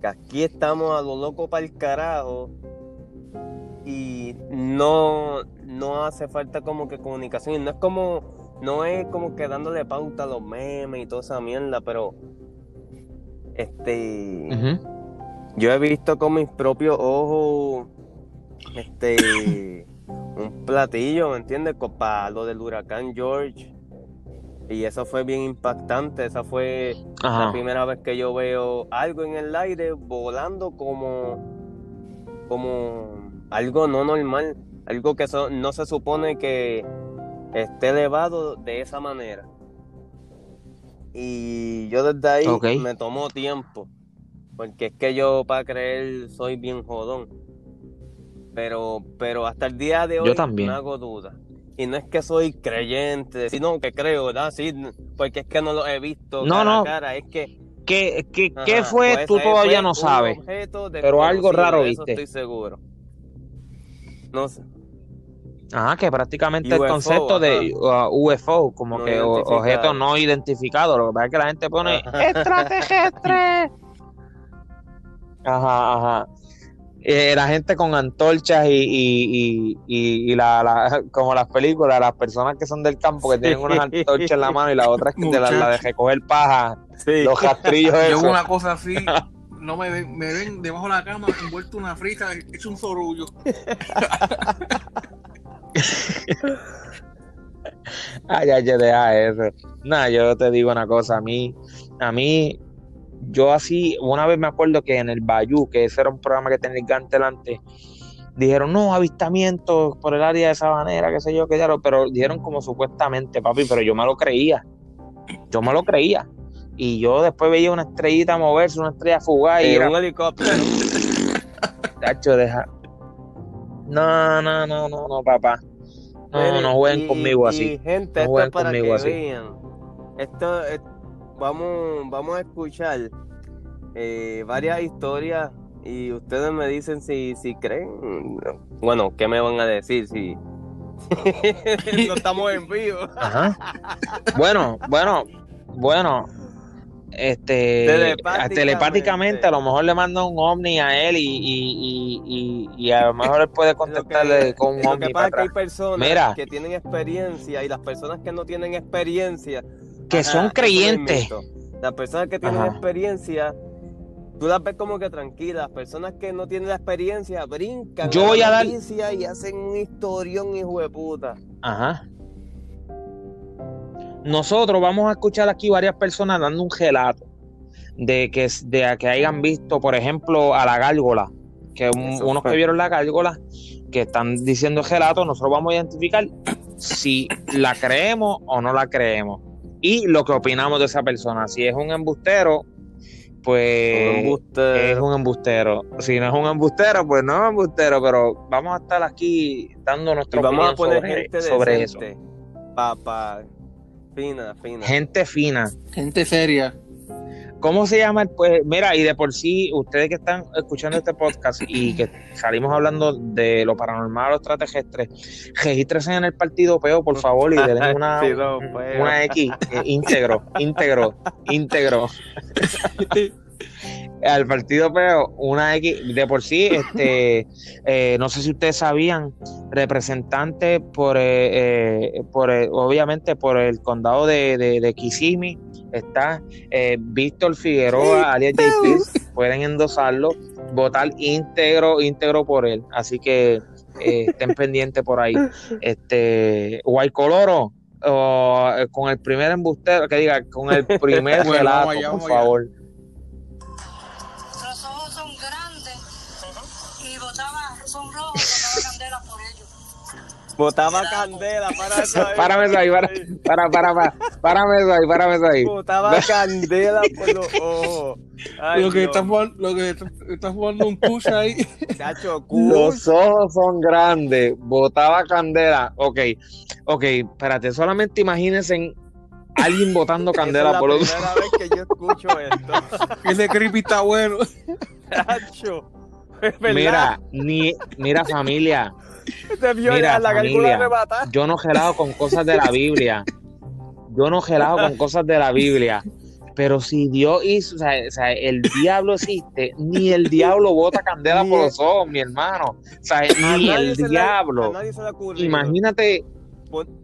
que aquí estamos a lo loco para el carajo y no, no hace falta como que comunicación. Y no es como, no es como que dándole pauta a los memes y toda esa mierda, pero este yo he visto con mis propios ojos este un platillo, ¿me entiendes? Para lo del huracán George. Y eso fue bien impactante. Esa fue la primera vez que yo veo algo en el aire volando como, como algo no normal. Algo que so- no se supone que esté elevado de esa manera. Y yo desde ahí me tomó tiempo. Porque es que yo para creer soy bien jodón. Pero, pero hasta el día de hoy
Yo también.
me hago dudas. Y no es que soy creyente, sino que creo, ¿verdad? Sí, porque es que no lo he visto
No,
cara
no.
a cara. Es que
¿Qué, qué,
Ajá,
qué fue?
pues
Tú todavía no sabes. pero algo raro
eso
viste.
Estoy seguro. No sé.
Ajá, que prácticamente el concepto de uh, UFO, como
No
que objeto no identificado. Lo que pasa es que la gente pone
Ajá.
extraterrestre. (laughs) Ajá, ajá. Eh, la gente con antorchas y, y, y, y- y la, la- como las películas, las personas que son del campo que tienen unas antorchas en la mano y la otra es que de la, la de recoger paja,
Sí.
los rastrillos (laughs)
Yo una cosa así, no me ven, me ven debajo de la cama envuelto en una frita, es un sorullo. (laughs)
Ay, ay, deja eso. Nada, yo te digo una cosa, a mí, a mí, yo así, una vez me acuerdo que en el Bayou, que ese era un programa que tenía el Gante delante, dijeron, no, avistamientos por el área de Sabanera, qué sé yo, qué ya lo, pero dijeron como supuestamente, papi, pero yo me lo creía. Yo me lo creía. Y yo después veía una estrellita moverse, una estrella fugaz y
Eh,
era,
un helicóptero. (laughs)
Tacho, deja. No, no, no, no, no, papá. No, no jueguen
y-
conmigo
y,
así.
gente,
No
esto
jueguen
para
conmigo
que
así.
vean. Esto es- vamos, vamos a escuchar eh, varias historias y ustedes me dicen si, si creen. Bueno, ¿qué me van a decir si (laughs) no estamos en vivo?
Ajá. Bueno, bueno, bueno. Este
Telepáticamente.
telepáticamente a lo mejor le manda un ovni a él y, y, y, y- y a lo mejor él puede (laughs) contestarle con un
Lo
ovni
que
para
pasa es que hay personas
Mira.
que tienen experiencia y las personas que no tienen experiencia
Que
Ajá,
son creyentes.
Las personas que tienen
Ajá.
experiencia, tú las ves como que tranquilas. Las personas que no tienen la experiencia brincan
Yo voy a dar-
y hacen un historión, hijo de puta.
Ajá. Nosotros vamos a escuchar aquí varias personas dando un relato de que, de que hayan visto, por ejemplo, a la gárgola, que un- unos que vieron la gárgola, que están diciendo el relato, nosotros vamos a identificar si la creemos o no la creemos y lo que opinamos de esa persona. Si es un embustero, pues
Un embuste.
es un embustero. Si no es un embustero, pues no es un embustero, pero vamos a estar aquí dando
y
nuestra
vamos a poner
sobre,
gente
sobre eso.
Papá. Fina, fina.
Gente fina.
Gente seria.
¿Cómo se llama? el- Pues mira, y de por sí, ustedes que están escuchando este podcast y que salimos hablando de lo paranormal, los extraterrestres, regístrense en el partido peo, por favor, y denle una, (laughs)
Peo.
una X eh, íntegro, íntegro, íntegro. Al partido peo, una X, de por sí, (laughs) este, eh, no sé si ustedes sabían, representante por, eh, eh, por eh, obviamente por el condado de, de, de Kissimmee, está eh, Víctor Figueroa, alias JP, pueden endosarlo, votar íntegro, íntegro por él. Así que eh, estén (laughs) pendientes por ahí. Este, Guaycoloro, o, eh, con el primer embustero, que diga, con el primer (laughs)
Bueno,
relato,
vamos allá,
por
vamos
favor.
Botaba, candela
para eso ahí.
Párame eso ahí, para, para, para, para, párame eso ahí, párame eso ahí.
Botaba candela por los ojos. Ay,
lo que está jugando, lo que está, está jugando un push ahí.
Chacho, cool.
Los ojos son grandes, botaba candela. Ok, ok, espérate, solamente imagínense en alguien botando
Esa
candela
es la
por los
primera vez que yo escucho esto. (laughs)
Ese creepy está bueno.
Chacho. Es verdad.
Mira, ni, mira familia, (laughs)
Te vio
mira,
la
familia.
arrebatada.
yo no gelado con cosas de la Biblia. Yo no gelado con cosas de la Biblia. Pero si Dios hizo, o sea, o sea, el diablo existe, ni el diablo bota candela por los ojos, mi hermano. O sea,
A
ni
nadie
el
se le- a
diablo.
nadie se le ha ocurrido.
Imagínate.
Pon-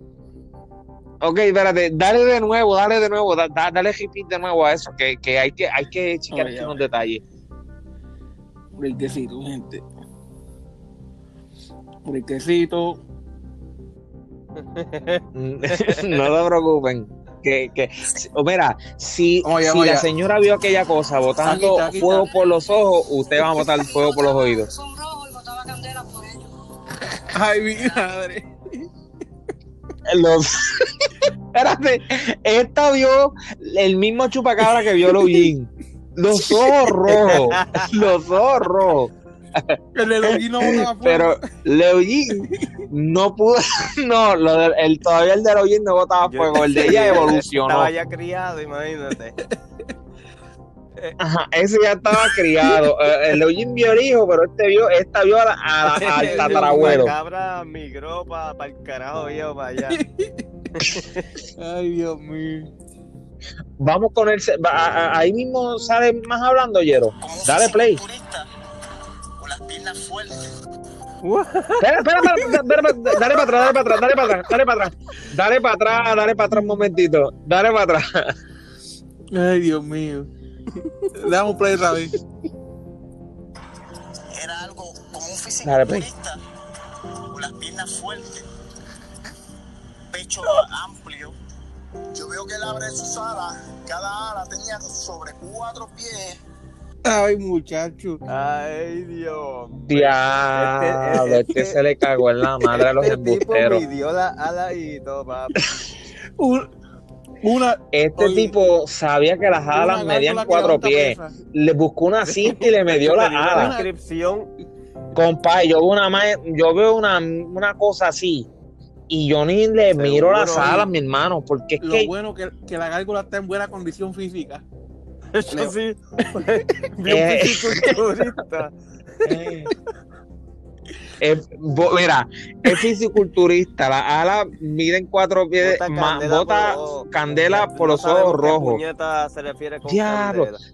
Ok, espérate, dale de nuevo, dale de nuevo, da- da- dale repeat de nuevo a eso, que, que hay que, hay que checar unos detalles.
Brequecito, gente. Brequecito. (laughs)
no se preocupen. Que, que, o mira, si,
Vamos allá,
si
vamos
la
allá.
señora vio aquella cosa botando
Aquí está, aquí
fuego por los ojos, usted va a botar (laughs) fuego por los oídos.
Son rojos y botaba candela por ellos.
Ay, mi madre.
Los... (laughs) Espérate, esta vio el mismo chupacabra que vio Login. Los ojos rojos, los ojos rojos.
El de no botaba (laughs) fuego.
Pero Leoyin no pudo, (laughs) no, lo del- el, todavía el de Leoyin no botaba fuego, el de ella evolucionó.
Estaba ya criado, imagínate. (laughs)
Ajá, ese ya estaba criado. Eh, El Leoyin vio el hijo, pero este vio, esta vio a la- a la- al tatarabuelo.
La cabra migró para el carajo viejo para allá.
Ay, Dios mío.
Vamos con el, se- va- a- a- ahí mismo sale más hablando, Yero. Dale play.
Las piernas fuertes.
Espera, dale para atrás, dale para atrás, dale para atrás, dale para atrás. Dale para atrás, dale para atrás un momentito. Dale para atrás.
Ay, Dios mío. Le damos play otra vez.
Era algo como un
Dale, play.
fisiculturista. Con las piernas fuertes. Pecho amplio. Yo veo que él abre sus alas. Cada ala tenía sobre cuatro pies.
Ay, muchacho.
Ay, Dios.
Diablo,
Este-
este se le cagó en la madre a los
Este tipo
embusteros.
midió la ala y todo, papi.
Un- una.
Este
Oye,
tipo sabía que las alas medían cuatro pies. Le buscó una cinta y le midió las alas. Compadre, yo veo una, ma- yo veo una, una cosa así y yo ni le miro las alas, mi hermano, porque es
Lo
que
bueno que, que la gárgola está en buena condición física. (laughs)
Eso
Leo.
sí. (laughs) Bien
Eh.
fisiculturista.
eh, es- bo- mira, es fisiculturista, las alas miden cuatro pies,
Bota
ma-
candela
bota
por los ojos.
candela por
No
los
sabemos
ojos
qué
rojos.
puñeta se refiere con
Diablo.
candela.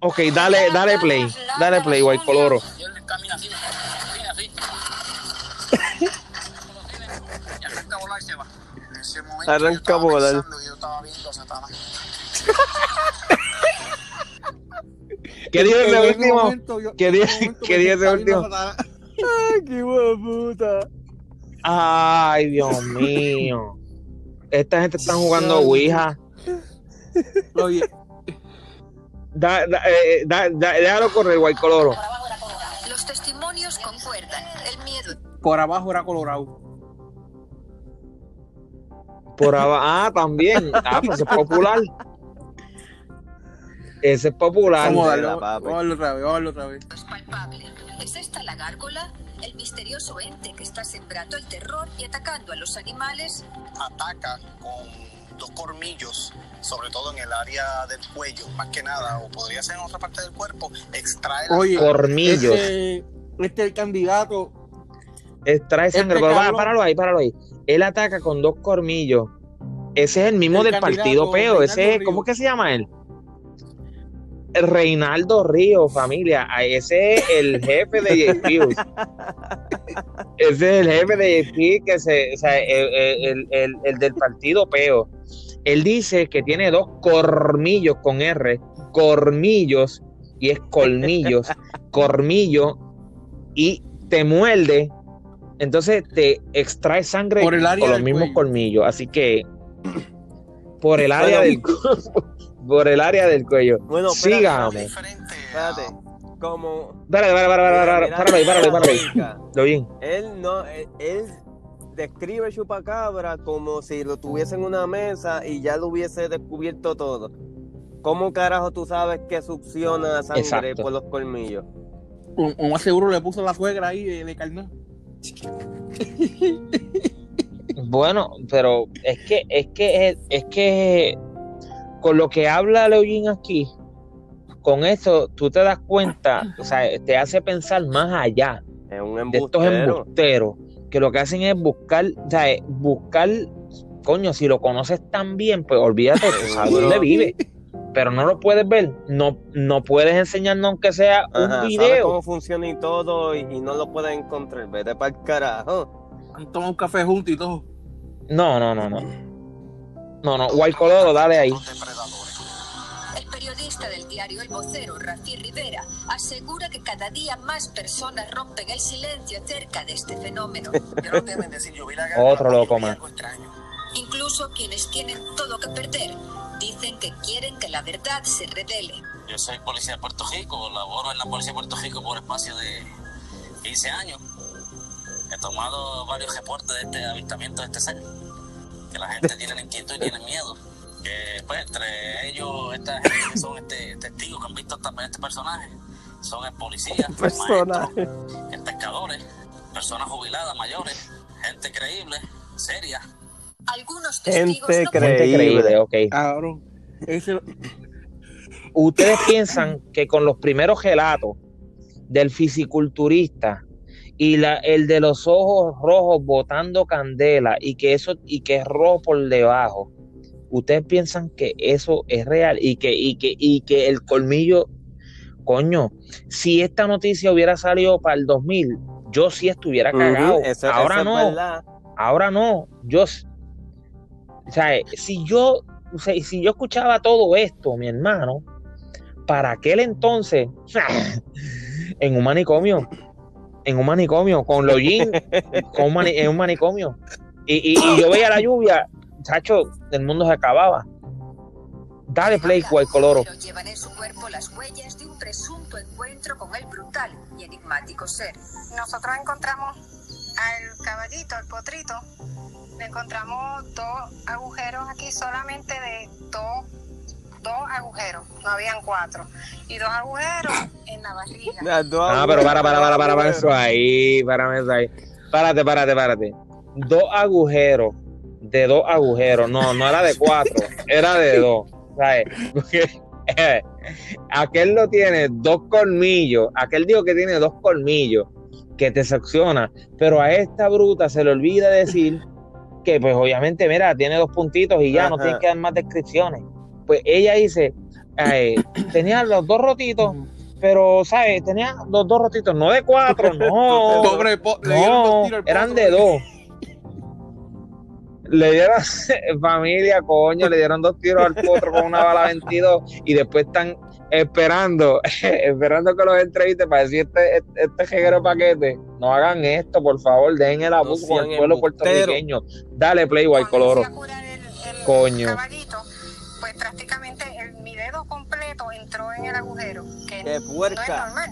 Ok, dale, dale play, dale play, White Coloro. (laughs)
Arranca a volar
¿Qué dijo
En
ese
ese
último? ¿Qué
en
di-
ese
último?
Ay, qué puta.
Ay, Dios mío. Esta gente está jugando Ouija.
Oye,
Da, da, eh, da- da- déjalo correr, White Coloro.
Los testimonios concuerdan. El miedo
por abajo era colorado.
Por abajo. Ah, también. Ah, pues es popular. Ese es popular.
Vamos a vamos otra vez, vamos otra vez.
es palpable. ¿Es esta la gárgola? El misterioso ente que está sembrando el terror y atacando a los animales.
Ataca con dos cormillos, sobre todo en el área del cuello, más que nada, o podría ser en otra parte del cuerpo, extrae la
Oye,
Cormillos.
Este, este es el candidato.
Extrae sangre.
Este
va,
cabrón-
páralo ahí, páralo ahí. Él ataca con dos cormillos. Ese es el mismo
El
del partido Peo. Ese es, ¿cómo que se llama él? Reinaldo Ríos, familia. Ese es el jefe de J. Pius. (laughs) Ese es el jefe de J. Pius que se, o sea, el, el- el- el del partido Peo. Él dice que tiene dos cormillos con R, cormillos, y es colmillos, (laughs) cormillo, y te muerde, entonces te extrae sangre
Por el área
con los mismos
cuello.
colmillos. Así que por el área del cu- por el área del cuello.
Bueno, espérate,
diferente
Espérate. como
Párate, párate, párate, párate, párate, párate, Lo bien.
Él no, él, él describe chupacabra como si lo tuviese en una mesa y ya lo hubiese descubierto todo. ¿Cómo carajo tú sabes que succiona sangre
Exacto.
por los colmillos?
Un, un más seguro le puso la suegra ahí de, de carnal.
Bueno, pero es que, es que, es que con lo que habla Leoyin aquí, con eso tú te das cuenta, o sea, te hace pensar más allá
Es un
de estos
embustero.
embusteros, que lo que hacen es buscar, o sea, es buscar, coño, si lo conoces tan bien, pues olvídate, tú sabes dónde vive, pero no lo puedes ver, no, no puedes enseñarnos aunque sea un
Ajá,
video.
cómo funciona y todo y, y no lo puedes encontrar. Vete para el carajo.
Han tomado un café juntos y todo.
No, no, no, no. No, no, White Coloro, dale ahí.
El periodista del diario El Vocero, Rafi Rivera, asegura que cada día más personas rompen el silencio acerca de este fenómeno. (laughs)
Yo no deben decir, yo vi la
Otro loco más.
Incluso quienes tienen todo que perder dicen que quieren que la verdad se revele.
Yo soy policía de Puerto Rico, laboro en la policía de Puerto Rico por espacio de 15 años. He tomado varios reportes de este avistamiento de este ser. Que la gente tiene inquietud y tiene miedo. Que pues entre ellos, esta gente que son este, testigos que han visto esta- este personaje, son el policía, (laughs) maestros, pescadores, personas jubiladas, mayores, gente creíble, seria.
Algunos testigos
Gente
no
creíble.
ok.
Cabrón. Ese,
ustedes piensan que con los primeros relatos del fisiculturista y la, el de los ojos rojos botando candela y que eso y que es rojo por debajo, ustedes piensan que eso es real y que y que y que el colmillo, coño, si esta noticia hubiera salido para el 2000, yo sí estuviera cagado.
Eso-
Ahora
eso
no. Ahora no, yo, o sea, si yo, o sea, si yo escuchaba todo esto, mi hermano, para aquel entonces, (laughs) en un manicomio, en un manicomio, con los jeans, (laughs) con un mani- en un manicomio, y, y- y yo veía la lluvia, chacho, el mundo se acababa. Dale play, cual coloro.
Llevan en su cuerpo las huellas de un presunto encuentro con el brutal y enigmático ser.
Nosotros encontramos al caballito, al potrito, le encontramos dos agujeros aquí solamente de dos, dos agujeros, no habían cuatro, y dos agujeros en la barriga.
Ah, pero para, para, para, para, para eso ahí, para eso ahí. Párate, párate, párate. Dos agujeros, de dos agujeros. No, no era de cuatro, era de dos. ¿Sabes? Porque, eh, aquel lo tiene dos colmillos, aquel dijo que tiene dos colmillos que te secciona, pero a esta bruta se le olvida decir que pues obviamente, mira, tiene dos puntitos y ya no tiene que dar más descripciones. Pues ella dice, eh, tenía los dos rotitos, pero, ¿sabes? Tenía los dos rotitos, no de cuatro, no. (laughs)
Pobre, po- le dieron
no,
dos tiros al
eran de dos. Le dieron, (laughs) familia, coño, le dieron dos tiros al potro con una bala 22 y después están esperando, (laughs) esperando que los entreviste para decir este, este, este jeguero paquete. No hagan esto, por favor, dejen el abuso con
sean
el pueblo puertorriqueño. Dale play, white
Cuando
coloro. Coño.
caballito, prácticamente el, mi dedo completo entró en el agujero, que
¡Qué
no es
puerca!
normal.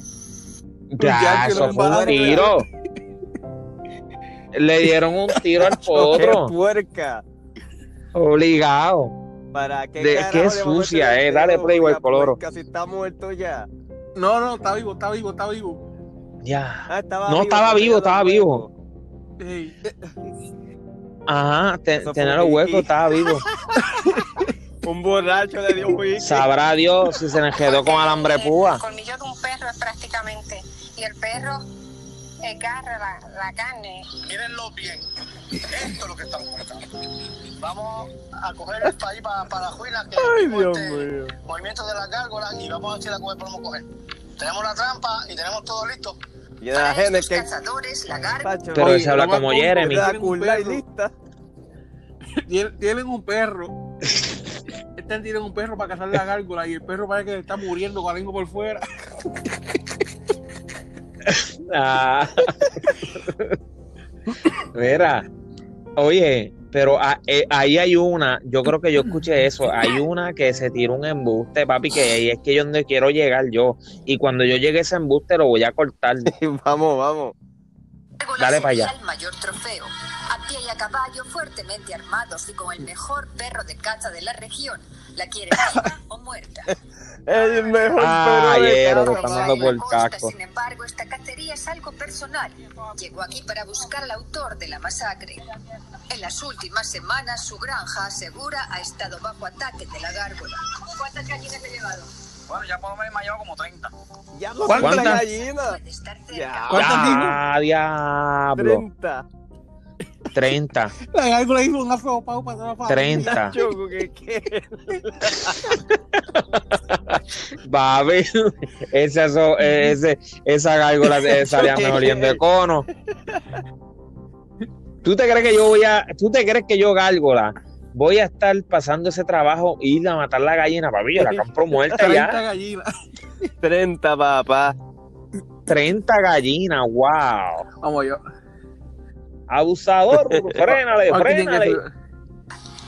Ya, eso fue un tiro. Le dieron un tiro al (laughs)
¡Qué
potro,
puerca!
obligado.
¿Para qué
De- qué sucia,
el
eh, dale play,
la
coloro.
puerca Si está muerto ya.
No, no, está vivo, está vivo, está vivo.
Ya.
Ah, estaba
No, estaba
pero
vivo, estaba vivo.
Ey,
Ajá, tenía los huecos, estaba vivo. (laughs)
Un borracho le dio.
Sabrá Dios si se le quedó con alambre púa.
El colmillo de un perro es prácticamente, y el perro agarra la, la carne
Mírenlo bien. Esto es lo que estamos buscando. Vamos a coger el país para, para la juina, que
Ay, Dios
este
mío.
movimiento de la gárgola y vamos a ver si la podemos coger. Tenemos la trampa y tenemos todo listo.
Y de la
Para
gente que.
cazadores, la
Pacho,
Pero
Oye,
se habla como Jeremy.
tienen un perro. Este tienen un perro para cazar la gárgola y el perro parece que está muriendo con la lengua por fuera. (laughs)
Ah. Mira, oye, Pero a- eh, ahí hay una, yo creo que yo escuché eso, hay una que se tira un embuste, papi, que ahí es que yo donde quiero llegar yo. Y cuando yo llegue a ese embuste lo voy a cortar. (laughs)
vamos, vamos.
Dale para allá.
el mayor trofeo. A pie y a caballo, fuertemente armados y con el mejor perro de caza de la región. ¿La quiere (laughs) viva o muerta?
El mejor
Ah,
perro de caza,
está
mano.
dando por el casco.
sin embargo, esta cacería es algo personal. Llegó aquí para buscar al autor de la masacre. En las últimas semanas, su granja asegura ha estado bajo ataque de la gárgola. ¿Cuántas gallinas he llevado?
Bueno, ya por lo menos me ha llevado como 30.
Ya
¿Cuántas?
¿Cuántas gallinas?
Puede estar cerca.
Ya.
Ah, diablo.
30.
30, (laughs)
La gárgola hizo un afropau para atrás.
30.
Choco, ¿qué qué? (laughs)
Va a ver, esa, so- ese, esa gárgola salía mejor yendo de cono. (laughs) ¿Tú te crees que yo voy a, tú te crees que yo gárgola voy a estar pasando ese trabajo e ir a matar la gallina, papi? Yo la compro muerta
30
ya.
gallinas. (laughs)
30, papá.
30 gallinas, wow.
Vamos yo.
Abusador, (laughs) frénale,
Aquí
frénale.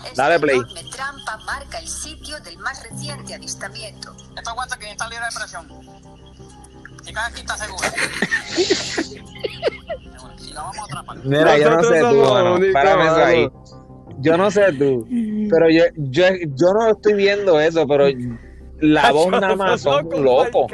Esta
Dale, play.
trampa marca el sitio del más reciente avistamiento.
Esto aguanta que está libre de presión. Y cada quien está seguro. (laughs) y la vamos a atrapar.
Mira, yo no sé tú, mano. Párame eso ahí. Yo no sé tú, pero yo, yo, yo no estoy viendo eso, pero la voz nada más son
Loco,
locos.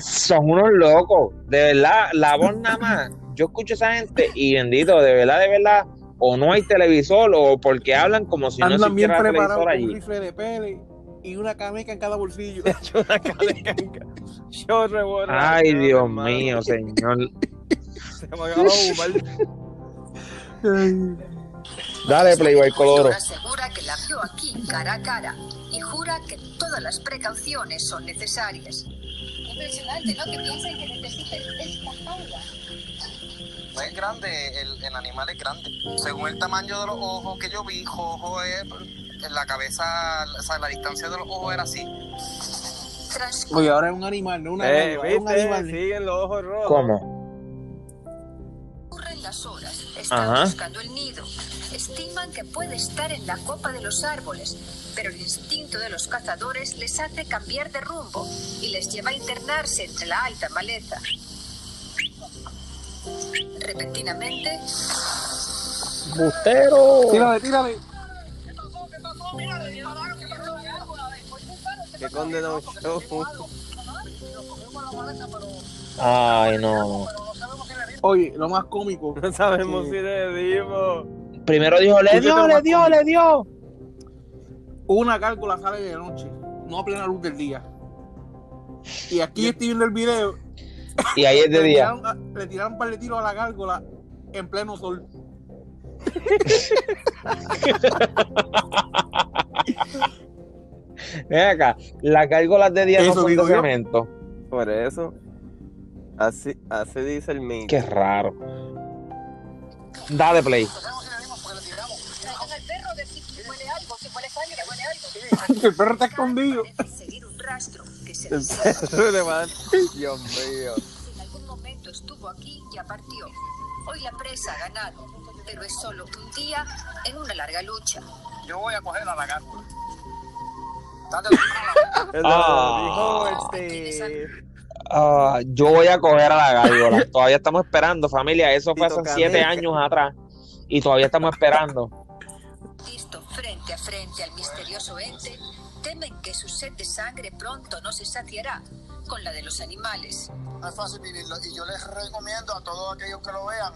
son unos locos. De verdad, la voz nada más. Yo escucho a esa gente y bendito, de verdad, de verdad, o no hay televisor o porque hablan como si no
Andan bien
existiera
preparados
televisor
un
allí.
rifle de pele y una cameca en cada bolsillo. (laughs)
Una calenca. Yo
Ay, Dios mío, señor. (laughs)
Se me acabó de.
Dale, Playboy Coloro.
Asegura que la vio aquí cara a cara y jura que todas las precauciones son necesarias. Impresionante, ¿no? Que piensen que necesiten esta jaula.
Es grande, el, el animal es grande. Según el tamaño de los ojos que yo vi, Jojo es en la cabeza, o sea, la distancia de los ojos era así.
Transcurren
Oye, ahora es un animal, no una
Eh,
gárgola, es un
¿viste?
animal.
Siguen los ojos rojos.
¿Cómo?
Las horas. Están
Ajá.
buscando el nido. Estiman que puede estar en la copa de los árboles, pero el instinto de los cazadores les hace cambiar de rumbo y les lleva a internarse entre la alta maleza. Repentinamente,
¡Bustero!
Tírale, tírale.
Que show.
Ay, no. (laughs)
Oye, lo más cómico. (laughs)
No sabemos si le dimos.
Primero dijo, le dio, le dio, le dio.
Una gárgola sale de noche, no a plena luz del día. Y aquí estoy viendo el video.
Y ahí es de (laughs)
le
día.
tiraron le tiraron un par de tiros a la gárgola en pleno sol.
Ven acá, las gárgolas de día no
Eso
son de cemento.
Por eso. Así, así dice el mito.
Qué raro. Dale play.
El perro está escondido.
El perro le va- Dios mío.
Si en algún momento estuvo aquí, ya partió. Hoy la presa ha ganado, pero es solo un día en una larga lucha.
Yo voy a coger a la gárgola. (laughs)
Él
Ah.
dijo este.
Ah, yo voy a coger a la gárgola. (laughs) Todavía estamos esperando, familia. Eso fue hace siete
Caneca.
años atrás. Y todavía estamos esperando.
Visto frente a frente al misterioso ente, temen que su sed de sangre pronto no se saciará con la de los animales.
No es fácil vivirlo y yo les recomiendo a todos aquellos que lo vean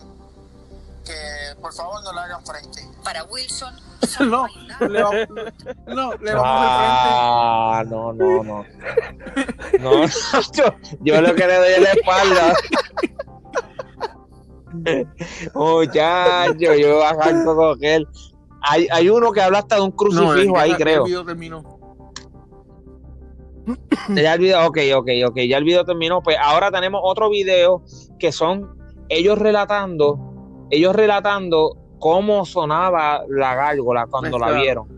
que por favor no le hagan frente.
Para Wilson, (laughs)
No, le vamos, no, le vamos
Ah, no, no, no. No, yo, yo lo que le doy es la espalda. Muchacho, yo arranco con él. Hay, hay uno que habla hasta de un
frente.
crucifijo
No,
ahí, creo.
El video terminó.
Ya el video, ok, ok, ok, ya el video terminó. Pues ahora tenemos otro video que son ellos relatando, ellos relatando cómo sonaba la gárgola cuando la vieron.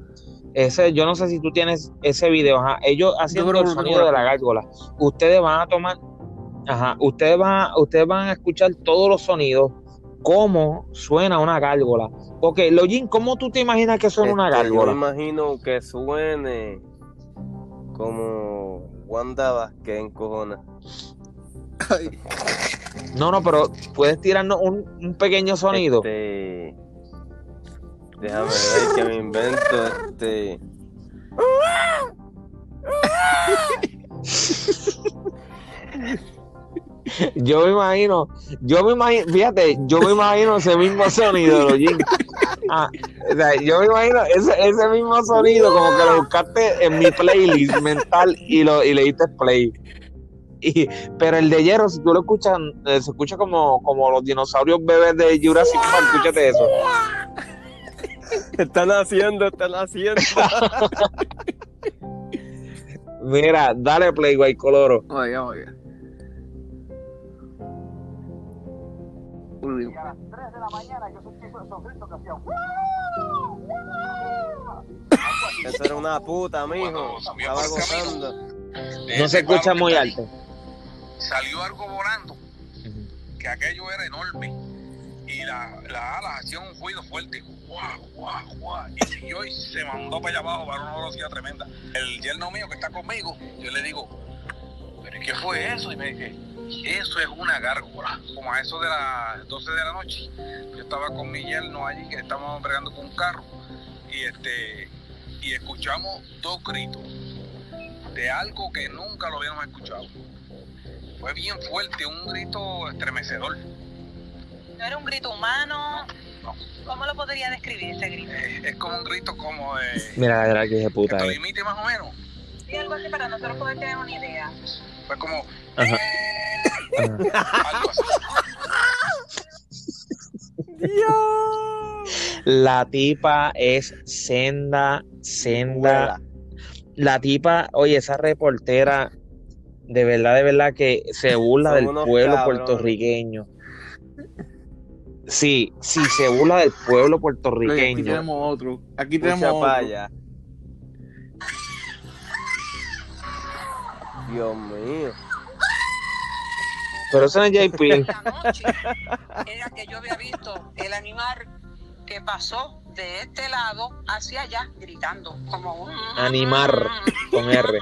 Ese, yo no sé si tú tienes ese video, ajá, ellos haciendo el sonido de la gárgola. Ustedes van a tomar, ajá, ustedes van, ustedes van a escuchar todos los sonidos cómo suena una gárgola. Porque, Login, ¿cómo tú te imaginas que suena una
Este, Yo
gárgola?
me imagino que suene como Wanda Vázquez en cojona.
No, no, pero puedes tirarnos un, un pequeño sonido.
Este, déjame ver que me invento. Este,
Yo me imagino, yo me imagino, fíjate, yo me imagino ese mismo sonido. Ah, o sea, yo me imagino ese, ese mismo sonido, como que lo buscaste en mi playlist mental y, lo, y le diste play. Y, pero el de hierro, si tú lo escuchas, eh, se escucha como, como los dinosaurios bebés de Jurassic Park, escúchate eso. (laughs)
están haciendo, están haciendo. (laughs)
Mira, dale play, Guay Coloro.
Oiga, oiga. Uy,
Eso era una puta, mijo. Estaba gozando.
No se escucha muy alto.
Salió algo volando, que aquello era enorme. Y la, la ala hacía un ruido fuerte. Guau, guau, guau. Y siguió y se mandó para allá abajo para una velocidad tremenda. El yerno mío que está conmigo, yo le digo, ¿pero qué fue eso? Y me dice, eso es una gárgola. Como a eso de las 12 de la noche. Yo estaba con mi yerno allí, que estábamos bregando con un carro. Y este y escuchamos dos gritos de algo que nunca lo habíamos escuchado. Fue bien fuerte, un grito estremecedor.
¿No era un grito humano? ¿Cómo lo podría describir ese grito?
Es, es como un grito como de...
Mira la verdad que es de puta.
que lo
eh.
imite más o menos.
Sí, algo así para nosotros poder tener una idea.
Fue como...
Ajá.
Algo así.
La tipa es senda, senda. La tipa, oye, esa reportera, de verdad, de verdad que se burla
Son
del pueblo
cabrones.
puertorriqueño. Sí, sí, se burla del pueblo
Oye, aquí
puertorriqueño.
tenemos otro. Aquí tenemos otro.
Dios mío.
Pero eso no es JP.
Era que yo había visto el animal que pasó de este lado hacia allá gritando como un
Animar con R.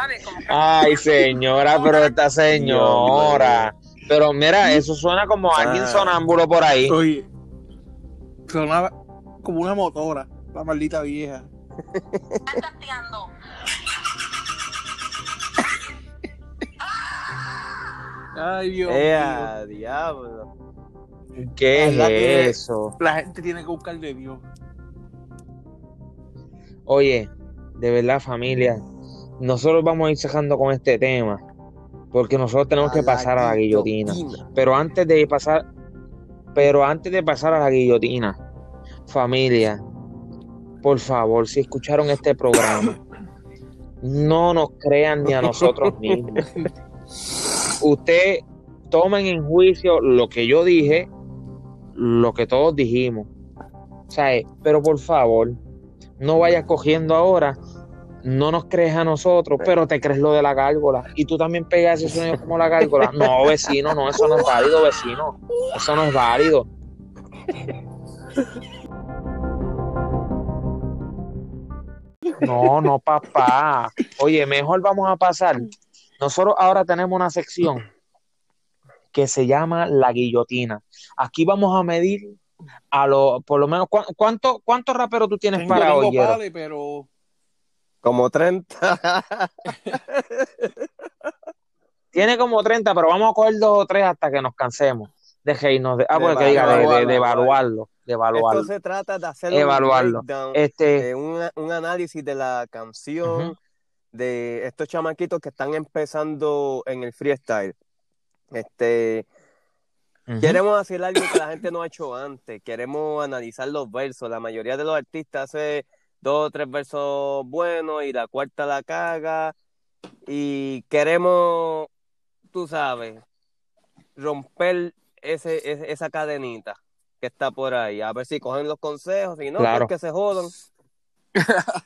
¿sabes? Como que
Ay, (laughs) señora, pero esta señora. Pero mira, eso suena como alguien sonámbulo por ahí.
Oye, sonaba como una motora, la maldita vieja. Ay, Dios
¡Ea, diablo!
¿Qué es eso?
La gente tiene que buscar de Dios.
Oye, de verdad, familia, nosotros vamos a ir cerrando con este tema, porque nosotros tenemos
A
que pasar a la guillotina.
guillotina.
Pero antes de pasar, pero antes de pasar a la guillotina, familia, por favor, si escucharon este programa, no nos crean ni a nosotros (laughs) mismos. Usted tomen en juicio lo que yo dije, lo que todos dijimos. ¿Sabes? Pero por favor, no vayas cogiendo ahora, no nos crees a nosotros, pero te crees lo de la gárgola. Y tú también pegas ese sonido como la gárgola. No, vecino, no, eso no es válido, vecino. Eso no es válido. No, no, papá. Oye, mejor vamos a pasar. Nosotros ahora tenemos una sección que se llama la guillotina. Aquí vamos a medir a lo, por lo menos, ¿cu- ¿cuánto, cuántos raperos tú tienes
Tengo,
para
tengo
hoy,
pero
Como 30. (laughs)
Tiene como 30, pero vamos a coger dos o tres hasta que nos cansemos de reírnos. De, ah,
De
pues que diga, de,
evaluarlo,
de evaluarlo.
Esto se trata de hacer
Evaluarlo.
un breakdown,
Este-
de un, un análisis de la canción, de estos chamaquitos que están empezando en el freestyle. Este. Queremos hacer algo que la gente no ha hecho antes. Queremos analizar los versos. La mayoría de los artistas hace dos o tres versos buenos y la cuarta la caga. Y queremos, tú sabes, romper ese, ese- esa cadenita que está por ahí. A ver si cogen los consejos. Si no,
Claro.
pues que se jodan. (laughs)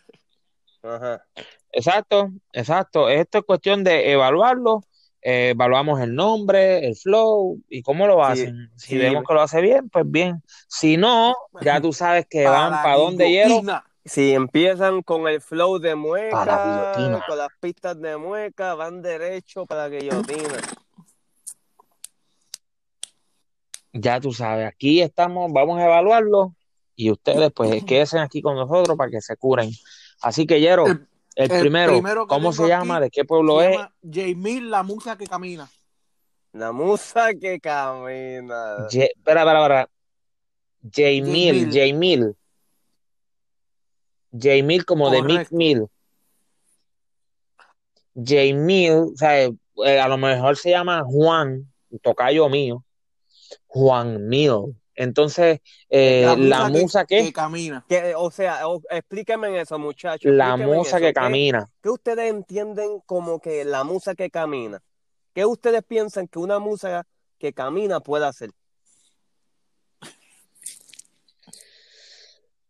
Ajá.
Exacto, exacto. Esto es cuestión de evaluarlo, eh, evaluamos el nombre, el flow y cómo lo
Sí,
hacen. Si
sí.
vemos que lo hace bien, pues bien. Si no, ya tú sabes que (laughs)
Para
van para donde hielo.
Si empiezan con el flow de
Para la
mueca, con las pistas de mueca, van derecho para la guillotina.
Ya tú sabes, aquí estamos, vamos a evaluarlo y ustedes pues quédense aquí con nosotros para que se curen. Así que, Yero,
El-
el,
el
primero, ¿cómo se llama? ¿De qué pueblo
Se
es?
llama Jamil, la musa que camina.
La musa que camina.
Ye- espera, espera, espera. Jaymil,
Jamil.
Jaymil. Jaymil como de Mick. Mill. Jaymil, o sea, eh, a lo mejor se llama Juan, tocayo mío, Juan Mill. Entonces, eh,
La
la
musa que,
musa
que
que,
camina.
Que, o sea, o- eso, muchachos.
la musa que
¿Qué,
camina.
qué ustedes entienden como que la musa que camina? ¿Qué ustedes piensan que una musa que camina puede hacer?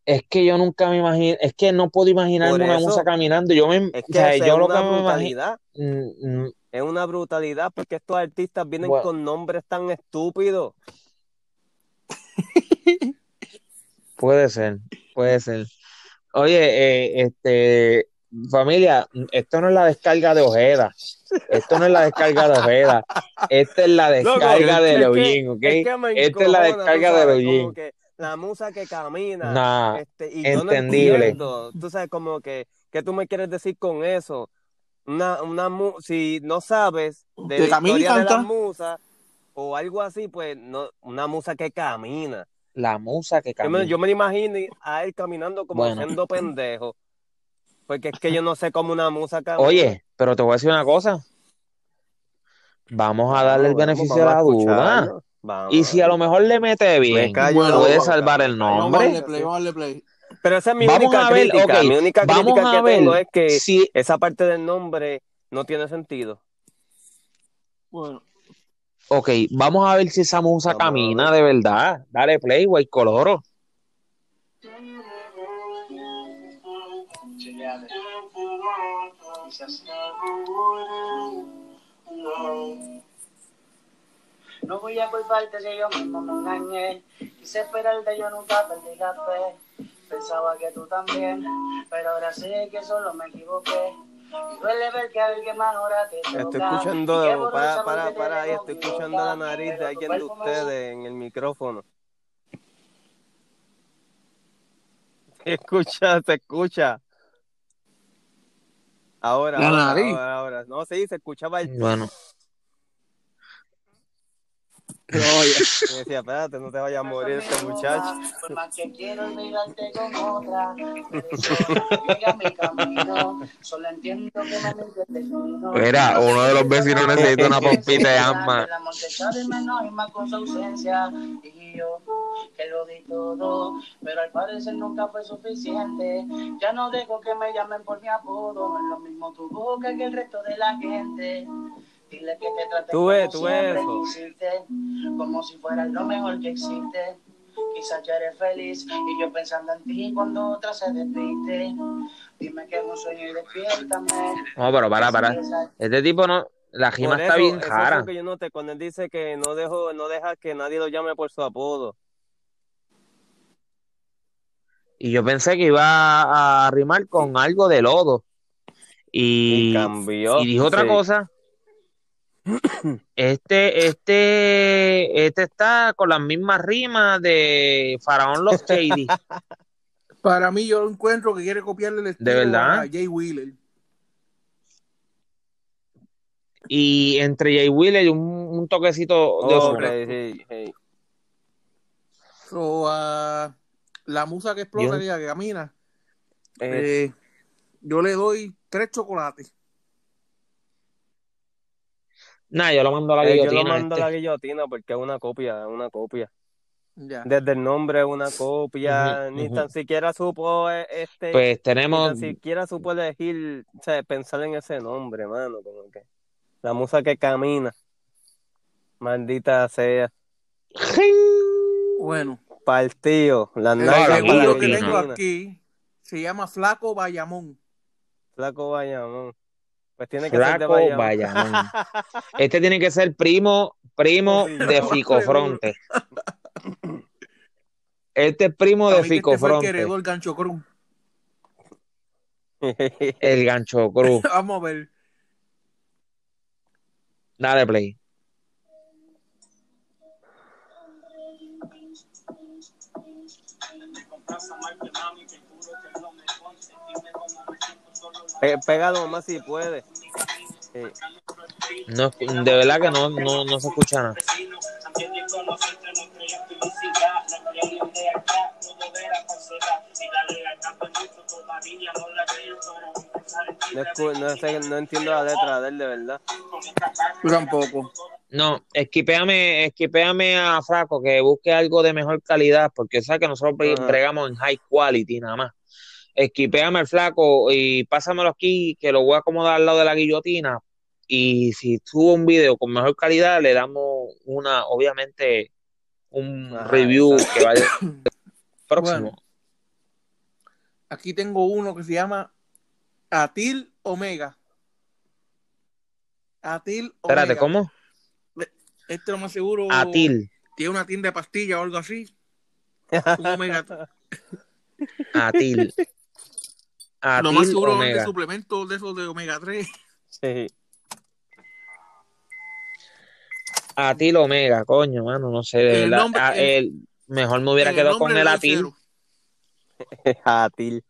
Es que yo nunca me imagino, es que no puedo imaginarme una musa
eso,
caminando. Yo me,
es
o
que
sea,
esa es
yo lo que
una
me imagino, mm, mm,
Es una brutalidad porque estos artistas vienen
bueno,
con nombres tan estúpidos. (laughs)
puede ser, puede ser. Oye, eh, este, familia, esto no es la descarga de Ojeda. Esto no es la descarga de Ojeda. Esta es la
Loco,
descarga de Leoyin, ¿ok?
es que me
Esta es la descarga de
que la musa que camina,
Nah,
este, y yo no
entendible.
entiendo, tú sabes, como que, ¿qué tú me quieres decir con eso? Una, una, mu- si no sabes de
Que
la historia de
canta.
musas o algo así, pues no, una musa que camina.
La musa que
Yo me,
camina.
yo me imagino a él caminando como
Bueno,
siendo pendejo, porque es que yo no sé cómo una musa camina.
oye, pero te voy a decir una cosa. Vamos a darle el beneficio de la duda.
Vamos,
Y si a lo
vamos.
mejor le mete
Me
bien,
callo
Bueno,
puede
boca,
salvar
me
el
Vamos
nombre.
darle
boca,
play, vamos a darle play.
Pero esa es mi
Vamos
única
a ver,
crítica.
ok,
Mi única
vamos
crítica
a
que tengo
ver
es que
si,
esa parte del nombre no tiene sentido.
Bueno,
ok, vamos a ver si esa musa
Vamos
camina de verdad. Dale play, güey, coloro.
No voy a culparte si yo mismo me engañé. Quise esperarte, yo nunca perdí la fe. Pensaba que tú también, pero ahora sé que solo me equivoqué. Y duele ver que alguien más ahora te
Estoy
toca. Y qué
escuchando,
borrosa
para, para, para ahí, estoy escuchando la nariz de alguien de ustedes en el micrófono. (laughs) Se escucha, se escucha. Ahora,
la
ahora,
nariz.
ahora, ahora. No, sí, se escuchaba el...
Bueno,
Pero oye, (laughs)
Y decía, espérate, no te vayas a morir este muchacho.
Por más que quiero olvidarte con otra, no llega mi camino. Solo entiendo que me destino.
mira, uno de los vecinos necesita una pompita de asma.
El amor te echa de menos y más con su ausencia. Y yo, que lo di todo, pero al parecer nunca fue suficiente. Ya no dejo que me llamen por mi apodo. No es lo mismo tu boca que el resto de la gente. Dile que te trate
Tú ves,
como
tú ves
siempre
eso.
quisiste, como si fueras lo mejor que existe. Quizás ya eres feliz y yo pensando en ti cuando otra se despiste. Dime que es un sueño y despiértame.
No, pero para, para. Este tipo no, la
Por
está bien
lo que yo noté cuando él dice que no dejo, no deja que nadie lo llame por su apodo.
Y yo pensé que iba a rimar con algo de lodo.
Y
Y,
cambió,
y dijo otra
sí.
cosa. Este, este, este está con las mismas rimas de Faraón Los Shady. (laughs)
para mí yo encuentro que quiere copiarle el estilo
verdad?
a Jay Wheeler.
Y entre Jay Wheeler y un, un toquecito de.
So, ah, la musa que explota, que que camina,
Eh,
eh, yo le doy tres chocolates.
Nah, yo lo mando a la
eh, yo lo
guillotina.
mando a
este.
la guillotina porque es una copia, es una copia.
Ya.
Desde el nombre es una copia,
Ujú,
ni tan siquiera supo eh, este,
Pues
ni
tenemos,
tan siquiera supo elegir, o sea, pensar en ese nombre, mano, como que la musa que camina, maldita sea,
Bueno,
partido, las
el
nalgas para la
segundo que
guillotina.
tengo
guillotina,
aquí se llama Flaco Bayamón.
flaco Bayamón. Pues tiene que ser de
Flaco
Bayamón.
Bayamón. (laughs) Este tiene que ser primo, primo de Ficofronte. Este es primo de
mí que este fue el que
Ficofronte.
heredó el gancho cruz.
El gancho cruz. (laughs)
Vamos a ver.
Dale play.
Pe- Pégalo más si puede. Sí.
No, de verdad que no, no, no se escucha nada.
No, escu- no, sé- no entiendo la letra de él, de verdad.
Yo tampoco.
No, esquipéame, esquipéame a Flaco que busque algo de mejor calidad, porque sabes que nosotros bregamos en high quality nada más. Esquipéame al Flaco y pásamelo aquí, que lo voy a acomodar al lado de la guillotina. Y si subo un video con mejor calidad, le damos una, obviamente, un review
exacto.
que vaya (coughs) próximo.
Bueno. Aquí tengo uno que se llama Atil Omega. Atil Omega.
Espérate, ¿cómo?
Este lo más seguro
Atil,
tiene una tienda de pastillas o algo así. (laughs) Un omega.
Atil.
Lo más
Atil
seguro es
Omega.
de suplementos de esos de omega 3.
Sí.
Atil Omega, coño, mano, no sé, de
El
verdad.
nombre-
Ah,
el-
mejor me hubiera
el
quedado con el Atil. (laughs)
Atil.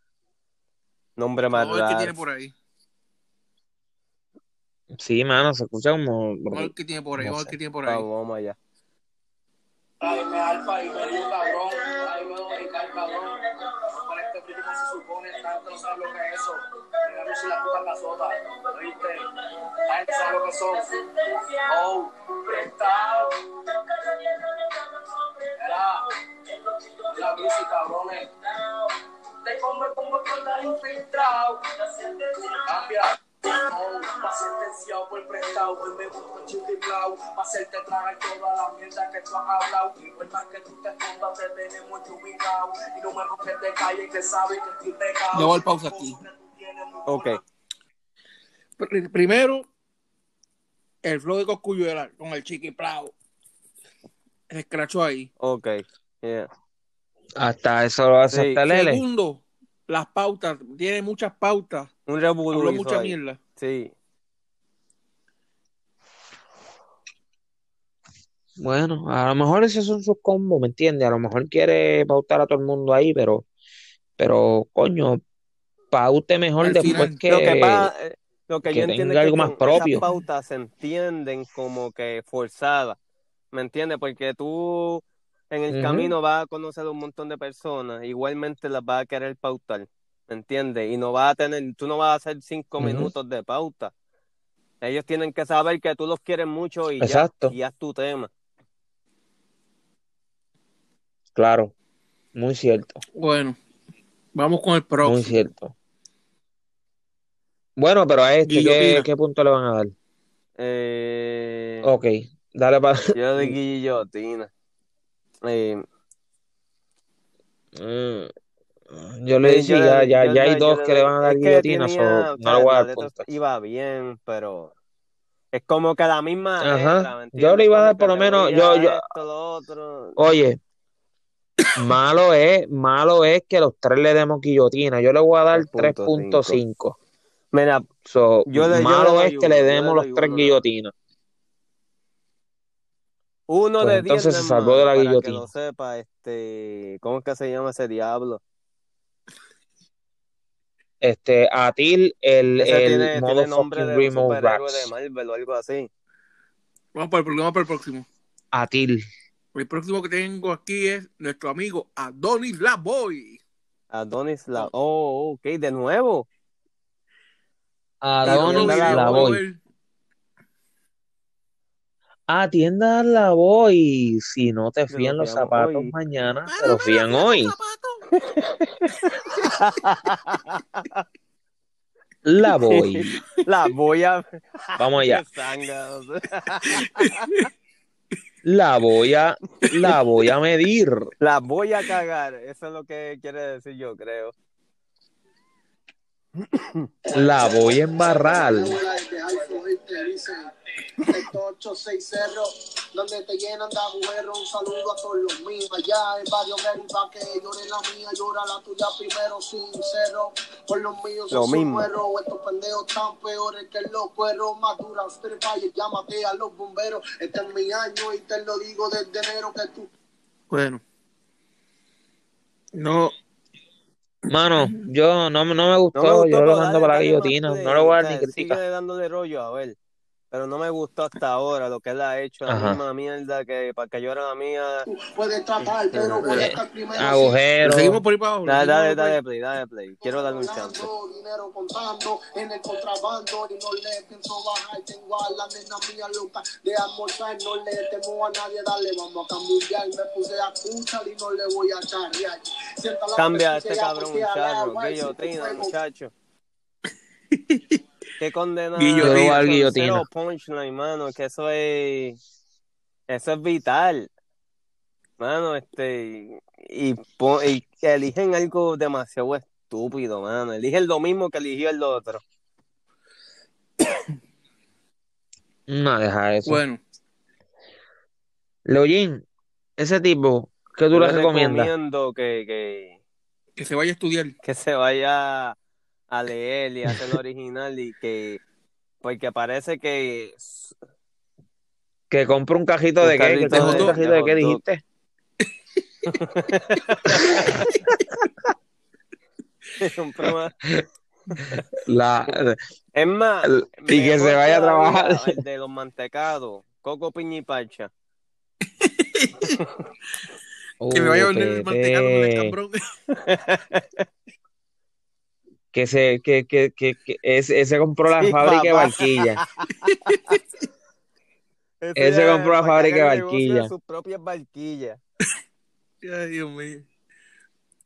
Nombre más
ver qué
raro.
tiene por ahí.
Sí, mano, se escucha como.
Vamos a ver qué tiene por ahí.
No
Vamos a ver
sé.
qué tiene por ahí.
Vamos, vamos allá.
Dime alfa y medio cabrón, ahí me voy a dedicar cabrón. No sabes lo que es eso. Mira Lucy la puta casota, ¿oíste? La gente sabe lo que son. Oh, prestado. Era, la Lucy cabrones. Te combo con la infiltrado. Cambia. Va sentenciado por prestado, hoy me gusta chiflao, pa' hacerte tragar toda la mierda que tú has hablado, y por más que tú te escondas te tenemos ubicado, y no me rompes de calle que sabes que estoy pecado.
Yo voy a pausa aquí.
Ok.
Pr- Primero, el flow de Coscuyuela con el chiquiplao. Se escrachó ahí.
Ok. Yeah.
Hasta eso lo hace
Sí.
hasta Lele.
Segundo, las pautas. Tiene muchas pautas.
Un revolú
Habló mucha
ahí.
mierda.
Sí.
Bueno, a lo mejor esos son sus combos, ¿me entiendes? A lo mejor quiere pautar a todo el mundo ahí, pero, pero, coño, paute mejor
Al
después
final.
que,
Lo que, pasa, eh, lo que,
que
yo entiendo
tenga
es que
algo más propio.
esas pautas se entienden como que forzadas, ¿me entiendes? Porque tú en el camino vas a conocer un montón de personas, igualmente las vas a querer pautar, ¿me entiendes? Y no vas a tener, tú no vas a hacer cinco minutos de pauta. Ellos tienen que saber que tú los quieres mucho y
Exacto.
ya, y haz tu tema.
Claro, muy cierto,
Bueno, vamos con el
muy
próximo.
cierto. Bueno, pero a este, ¿qué, qué punto le van a dar?
Eh,
Ok, dale para...
Yo de (laughs) guillotina. Eh,
Mm, Yo le
yo
ya, ya, ya hay dos que
le-
van a dar guillotina, no le voy a dar
iba bien, pero es como que la misma
Ajá.
letra, ¿me
Yo le iba a dar por lo menos, yo, yo,
lo
oye, (coughs) malo es, malo es que los tres le demos guillotina. Yo le voy a dar
3.5.
3.5.
Mira,
So,
yo le, yo le
malo es que le demos los tres guillotinas.
Uno
Pues
de diez
entonces
no
se salvó de la
para que
guillotina.
lo sepa, este, ¿cómo es que se llama ese diablo?
Este, Atil, el,
Ese
el
tiene, tiene nombre de un
Remo
superhéroe de. Marvel o algo así.
Vamos para el, vamos para el próximo.
Atil.
El próximo que tengo aquí es nuestro amigo Adonis Laboy.
Adonis la... Oh, ok, de nuevo.
Adonis
Atienda
la
la
voy.
Ver,
Atienda la voy. Si no te fían
lo
los zapatos
hoy.
mañana, te los fían hoy. (laughs) La voy.
La voy a...
Vamos allá. (laughs) La voy a, la voy a medir.
La voy a cagar. Eso es lo que quiere decir yo, creo.
La voy a embarrar.
Gente. Dice, estos 86 cerros, donde te llenan de agujeros. Un saludo a todos los míos. Allá en Barrio Berry, pa' que llore la mía, llora la tuya primero, sincero. Por los míos,
Lo
son
mismo.
cueros. Estos pendejos tan peores que los cueros. Más duras, Street Fire, llámate a los bomberos. Este es mi año y te lo digo desde enero que tú.
Bueno. No.
Mano, yo no, me- no me gustó,
No me gustó,
yo lo mando para la guillotina, no le voy a dar ni
sea,
crítica.
Sigue dándole rollo, a ver. Pero no me gustó hasta ahora lo que él ha hecho, la
Ajá.
misma mierda que para que llore la mía.
Puedes tratar, pero voy a estar primero.
Agujero.
Seguimos por ahí para abajo.
Dale, dale, dale play, dale play. Quiero darle un chance.
dinero contando en el contrabando y no le pienso bajar. Tengo a la nena mía loca de almorzar. No le temo a nadie, dale, vamos a cambiar. Me puse a escuchar y no le voy a charrear. Sienta la
Cambia a este cabrón, muchacho. muchacho. (laughs) Qué condena.
Guillotina. Al guillotina.
Cero punchline, mano, que eso es. Eso es vital. Mano, este. Y, y eligen algo demasiado estúpido, mano. Eligen lo mismo que eligió el otro.
No, deja eso.
Bueno,
Leoyin, ese tipo, ¿qué tú le recomiendas?
recomiendo que, que,
que se vaya a estudiar.
que se vaya a leer y hacer el original y que. Porque parece que.
Que compre un cajito
Un
de qué, que
carrito
compre un
de-
cajito
de
de qué dijiste. (laughs) La,
Es más,
y que se vaya a trabajar.
El de los mantecados, coco, piña y parcha.
Que me vaya a vender el mantecado con el
Pepe. (laughs) que se, que, que, que, que ese, ese compró la
Sí,
fábrica de barquilla. (laughs) Ese
ya
compró la
que
fábrica de
el
barquilla.
de sus propias barquillas. (laughs)
Ay, Dios mío.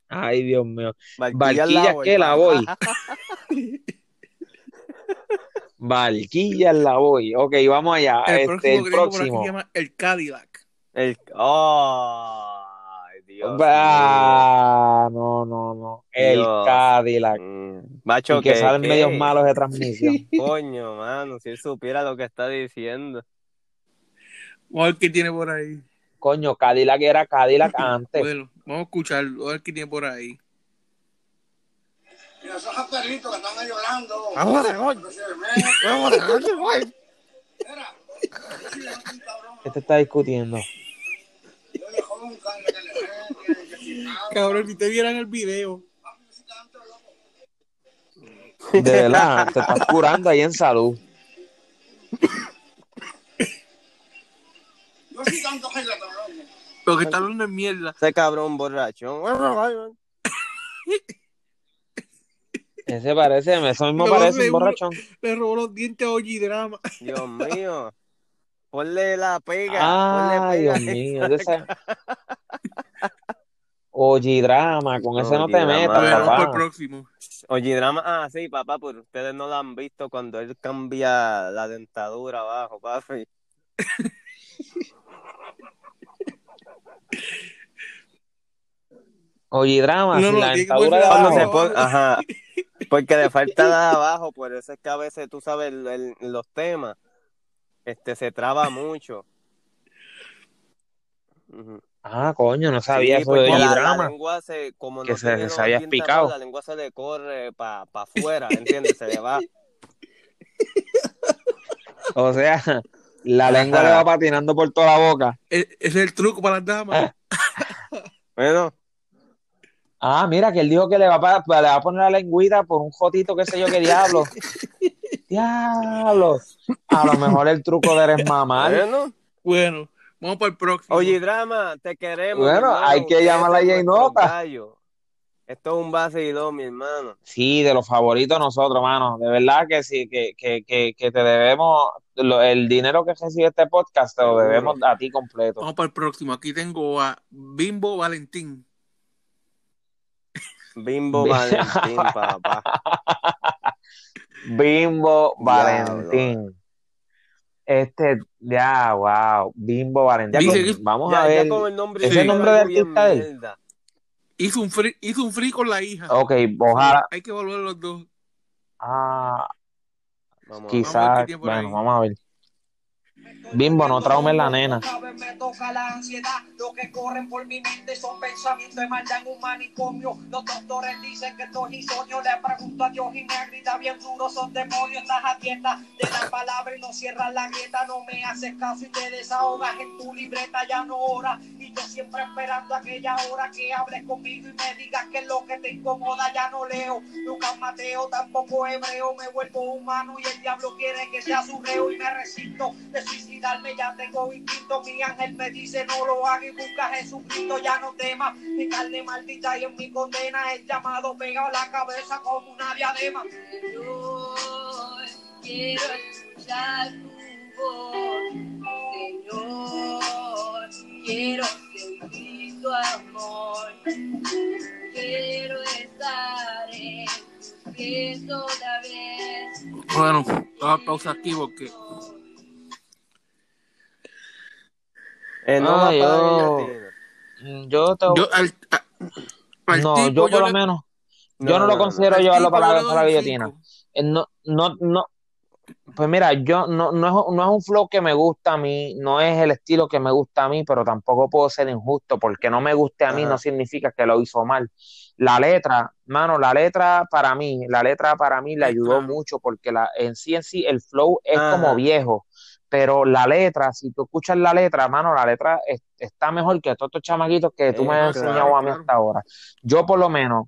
Ay, Dios mío.
Barquillas Lavoy,
que la voy. (laughs) Barquillas la voy. Ok, vamos allá.
El
Este,
próximo
el
que por aquí
próximo.
se llama el Cadillac.
El... Ay, Dios
Ah, no, no, no. El
Dios.
Cadillac.
Macho,
Y que salen
¿qué?
medios malos de (laughs) transmisión.
Coño, mano, si él supiera lo que está diciendo.
Vamos a ver qué tiene por ahí.
Coño, Cadillac era Cadillac (laughs) antes.
Bueno, vamos a escucharlo, a ver qué tiene por ahí.
Mira, esos perritos que están ahí llorando.
Vamos a ver, Vamos a ver, güey.
¿Qué te está discutiendo?
Cabrón, si te vieran el video.
De verdad, te estás curando ahí en salud.
Yo sí tanto.
Lo que está hablando es mierda.
Ese cabrón borracho.
Ese parece, eso mismo
No,
parece un borrachón.
Le robó los dientes a Oji Drama.
Dios mío. Ponle la pega.
Ay,
ponle
Dios
pega.
mío. (laughs) Oye, drama, con ese no te metas,
por
papá.
próximo.
Oye, drama. Ah, sí, papá, pues ustedes no lo han visto cuando él cambia la dentadura abajo, papi.
Oye, drama,
No,
si
no,
la dentadura de
Cuando se
abajo.
pone, ajá, porque le falta de (laughs) abajo, por eso es que a veces tú sabes el- el- los temas, este se traba mucho. Ujú.
Ah, coño, no sabía
Sí,
eso de
porque
oye,
la, la
drama.
lengua se, como
Que
no
se- se había picado.
la lengua se le corre para pa afuera, ¿entiendes? Se le va.
O sea, la lengua le va (laughs) patinando por toda la boca.
E- es el truco para las damas. (laughs)
Bueno,
Ah, mira, que él dijo que le va, a, pa- le va a poner la lengüita por un jotito, qué sé yo, qué diablo. (laughs) Diablo. A lo mejor el truco de eres mamá.
bueno.
Bueno, vamos para el próximo.
Oye, drama, te queremos.
Bueno,
hermano.
hay que
son
a Jay
nuestros
Nota.
gallos. Esto es un vacilón, mi hermano.
Sí, de los favoritos nosotros, mano. De verdad que sí, que, que, que, que te debemos, lo- el dinero que recibe este podcast te lo debemos a ti completo.
Vamos para el próximo. Aquí tengo a Bimbo Valentín.
Bimbo
Bi- (laughs)
Valentín, papá.
Bimbo. Valentín. Este, ya, wow, Bimbo Valentín.
Dice
Vamos
Ya,
a
ya
ver.
con el nombre
¿Ese
dice
nombre de artista de él?
mierda.
Hizo un free, hizo un free con la hija.
Ok, ojalá.
Hay que volver los dos.
Ah. Quizás, bueno, vamos a ver. Bimbo, no traumes la nena.
me toca la ansiedad. Lo que corren por mi mente son pensamientos de maldad en un manicomio. Los doctores dicen que esto es insomnio. Le pregunto a Dios y me grita bien duro. Son demonios, estás a tienda de la palabra y no cierras la grieta. No me haces caso y te desahogas en tu libreta. Ya no hora. Y yo siempre esperando aquella hora que hables conmigo y me digas que es lo que te incomoda. Ya no leo. Lucas Mateo, tampoco hebreo. Me vuelvo humano y el diablo quiere que sea su reo y me resisto de suicidarme. Ya tengo instinto. Mi ángel me dice no lo hagas y busca a Jesucristo. Ya no temas. Mi carne maldita y en mi condena el llamado pegado a la cabeza como una diadema.
Quiero escuchar tu voz, Señor. Quiero sentir tu amor. Quiero estar en pies otra vez.
Bueno, vamos a pausa aquí porque
Eh, no
Ah, yo,
guillotina.
yo te-
yo al, a- al
no,
tipo
yo por
yo
lo
le-
menos,
No,
yo no lo
no, no.
considero llevarlo para para la guillotina.
5.
Eh, No, no, no, pues mira, yo no, no es, no es un flow que me gusta a mí, no es el estilo que me gusta a mí, pero tampoco puedo ser injusto, porque no me guste a mí no significa que lo hizo mal. La letra, mano, la letra para mí, la letra para mí le ayudó mucho, porque la, en sí en sí el flow es como viejo, pero la letra, si tú escuchas la letra, mano, la letra es- está mejor que todos estos chamaquitos que tú me has
claro,
enseñado a mí
claro.
hasta ahora. Yo por lo menos,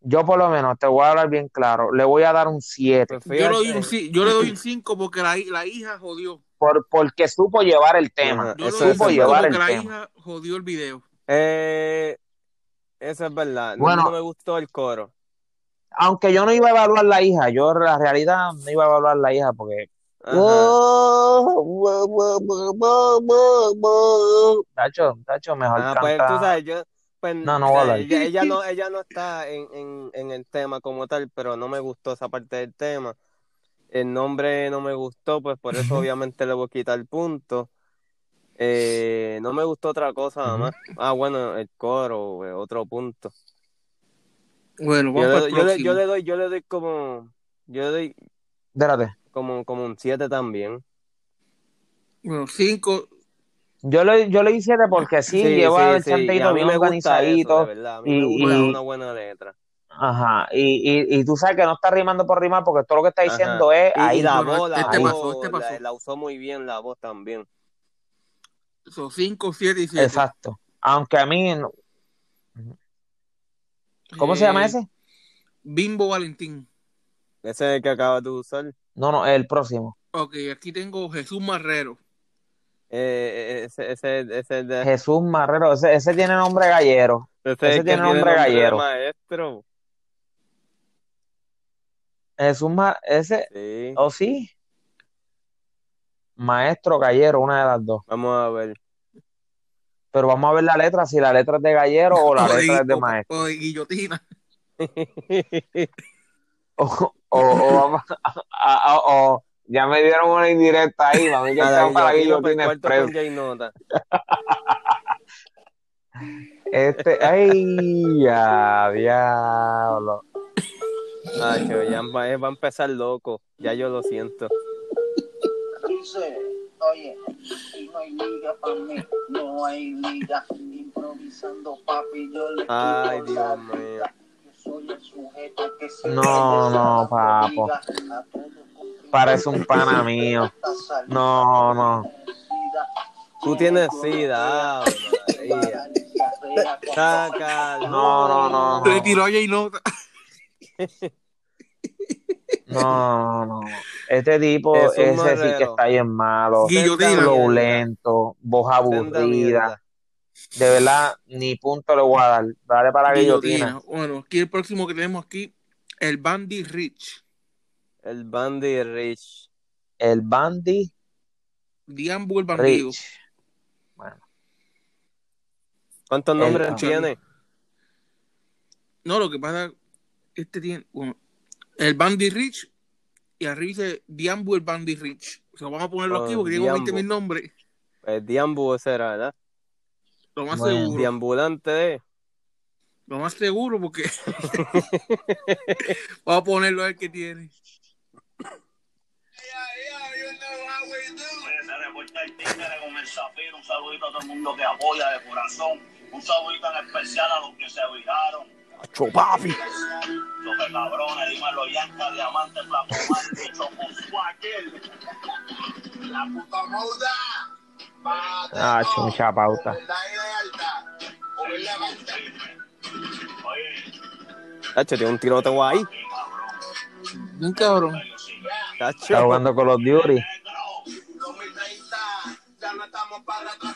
yo por lo menos, te voy a hablar bien claro, le voy a dar un 7
Pues
Yo le doy un
fíjate.
ci- yo le doy un 5 porque la, la hija jodió.
por, porque supo llevar el tema,
Yo
eso,
supo llevar el
la
tema.
hija jodió el video.
Eh, eso es verdad. No,
Bueno,
no me gustó el coro.
aunque yo no iba a evaluar la hija, yo en la realidad no iba a evaluar la hija porque. Tacho, tacho, mejor
Ah, pues tú
canta.
sabes, yo, pues,
No, no
o sea, ella, ella no, ella no está en, en, en el tema como tal, pero no me gustó esa parte del tema. El nombre no me gustó, pues por eso (laughs) obviamente le voy a quitar el punto. Eh, no me gustó otra cosa más. Ah, bueno, el coro, eh, otro punto.
Bueno,
Yo
vamos
le, doy-
el
yo, le, yo le doy, yo le doy como, yo le doy
Espérate,
como, como un 7 también.
Bueno, 5.
yo le, yo le hice 7 porque sí,
Sí,
lleva
sí,
el
sí, y a
chanteito
mí
bien
me gusta eso, de
organizadito
verdad. A mí me
y,
gusta
y,
una buena letra.
ajá, y, y, y tú sabes que no está rimando por rimar porque todo lo que está
Ajá.
diciendo es
Y, y
ahí,
la
Bueno,
voz, la
este
ahí.
pasó, este pasó.
la, la usó muy bien la voz también.
Son 5, 7 y 7.
Exacto. Aunque a mí, no- ¿cómo se llama
Eh,
ese?
Bimbo Valentín.
Ese es el que acabas de usar.
No, no, el próximo.
Ok, aquí tengo Jesús Marrero.
Eh, ese, ese, ese, es de-
Jesús Marrero, ese, ese tiene nombre gallero.
ese es
Ese tiene
tiene
nombre
nombre de
gallero.
maestro.
Jesús Mar, ese,
Sí.
¿o sí? Maestro gallero, una de las dos.
Vamos a ver.
Pero vamos a ver la letra, si la letra es de gallero o la
O
letra es de maestro.
o de guillotina. (laughs) (laughs)
O, o, o a, a- a- o- ya me dieron una indirecta ahí, mami, que están para
con Jay Nota.
Este, ay, ya, diablo.
Nacho, ya va, eh, va a empezar loco. Ya yo lo siento.
Dice, oye, y no hay liga para mí, no hay liga. Improvisando, papi, yo le
Ay, Dios mío.
Liga. Yo soy el sujeto que se
No, no, papo. Parece un pana mío. No, no.
Tú tienes sida.
No, no, no, no.
tiró a Nota. (laughs)
No, no. Este tipo,
Jesús
ese sí que está bien malo. Lento, voz aburrida. De verdad, ni punto le voy a dar. Dale para la guillotina.
Bueno, aquí el próximo que tenemos aquí, el Bandy Rich.
El Bandy Rich.
El Bandy
Diambu el bandido.
Rich. Bueno,
¿Cuántos nombres tiene?
No, lo que pasa, este tiene, bueno, el Bandy Rich y arriba dice Diambu el Bandy Rich. O sea, vamos a ponerlo aquí
Oh,
porque tengo
Diambu.
20 mil nombres.
El Diambu ese era, ¿verdad?
Lo más
Bueno.
seguro.
Diambulante de.
Lo más seguro porque (laughs) (laughs) vamos a ponerlo a ver qué tiene.
Con el zafiro. Un saludito a todo el mundo que apoya de corazón. Un saludito en especial a los que se viraron.
Acho, papi.
Super cabrones, dímelo, Yanka, Diamante, Flamomante, Chocosuaquel. La puta moda.
Ah, mucha pauta.
Tacho, tiene un tiroteo ahí.
Un cabrón.
Tacho.
Está jugando con los Duty.
Ya no estamos para atrás,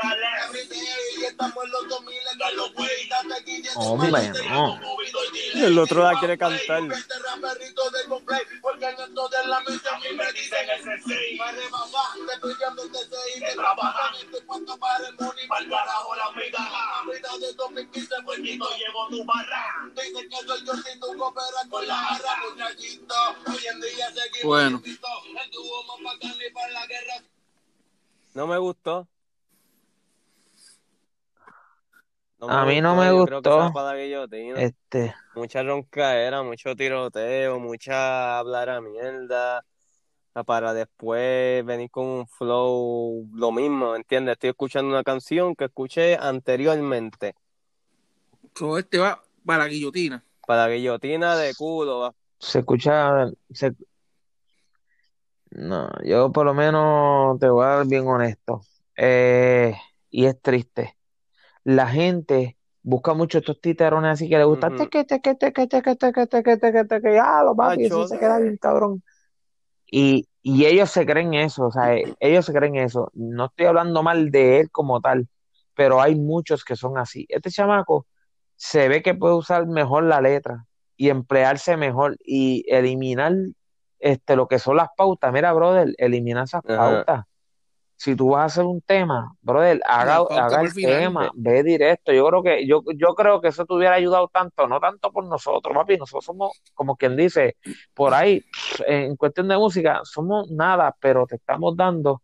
Oh,
Hombre, no.
El otro la quiere cantar.
Bueno.
No me gustó.
A mí no me
yo creo que
gustó.
sea para la guillotina.
Este,
Mucha roncaera, mucho tiroteo, mucha hablar a mierda. ah, Para después venir con un flow, lo mismo, ¿entiendes? Estoy escuchando una canción que escuché anteriormente.
So, este va para la guillotina.
Para guillotina de culo, va.
se escucha. se- No, yo por lo menos te voy a dar bien honesto. Eh, y es triste. La gente busca mucho estos titerones así que le gusta
Ujú.
teque, teque, teque, teque, teque, teque, teque, teque, ya, lo papi, eso se queda bien cabrón. Y, y ellos se creen eso, o sea, eh, ellos se creen eso. No estoy hablando mal de él como tal, pero hay muchos que son así. Este chamaco se ve que puede usar mejor la letra y emplearse mejor y eliminar este, lo que son las pautas. Mira, brother, elimina esas pautas. Si tú vas a hacer un tema, brother, haga, el
final.
tema, ve directo. Yo creo que, yo, yo creo que eso te hubiera ayudado tanto, no tanto por nosotros, papi. Nosotros somos, como quien dice, por ahí, en cuestión de música, somos nada, pero te estamos dando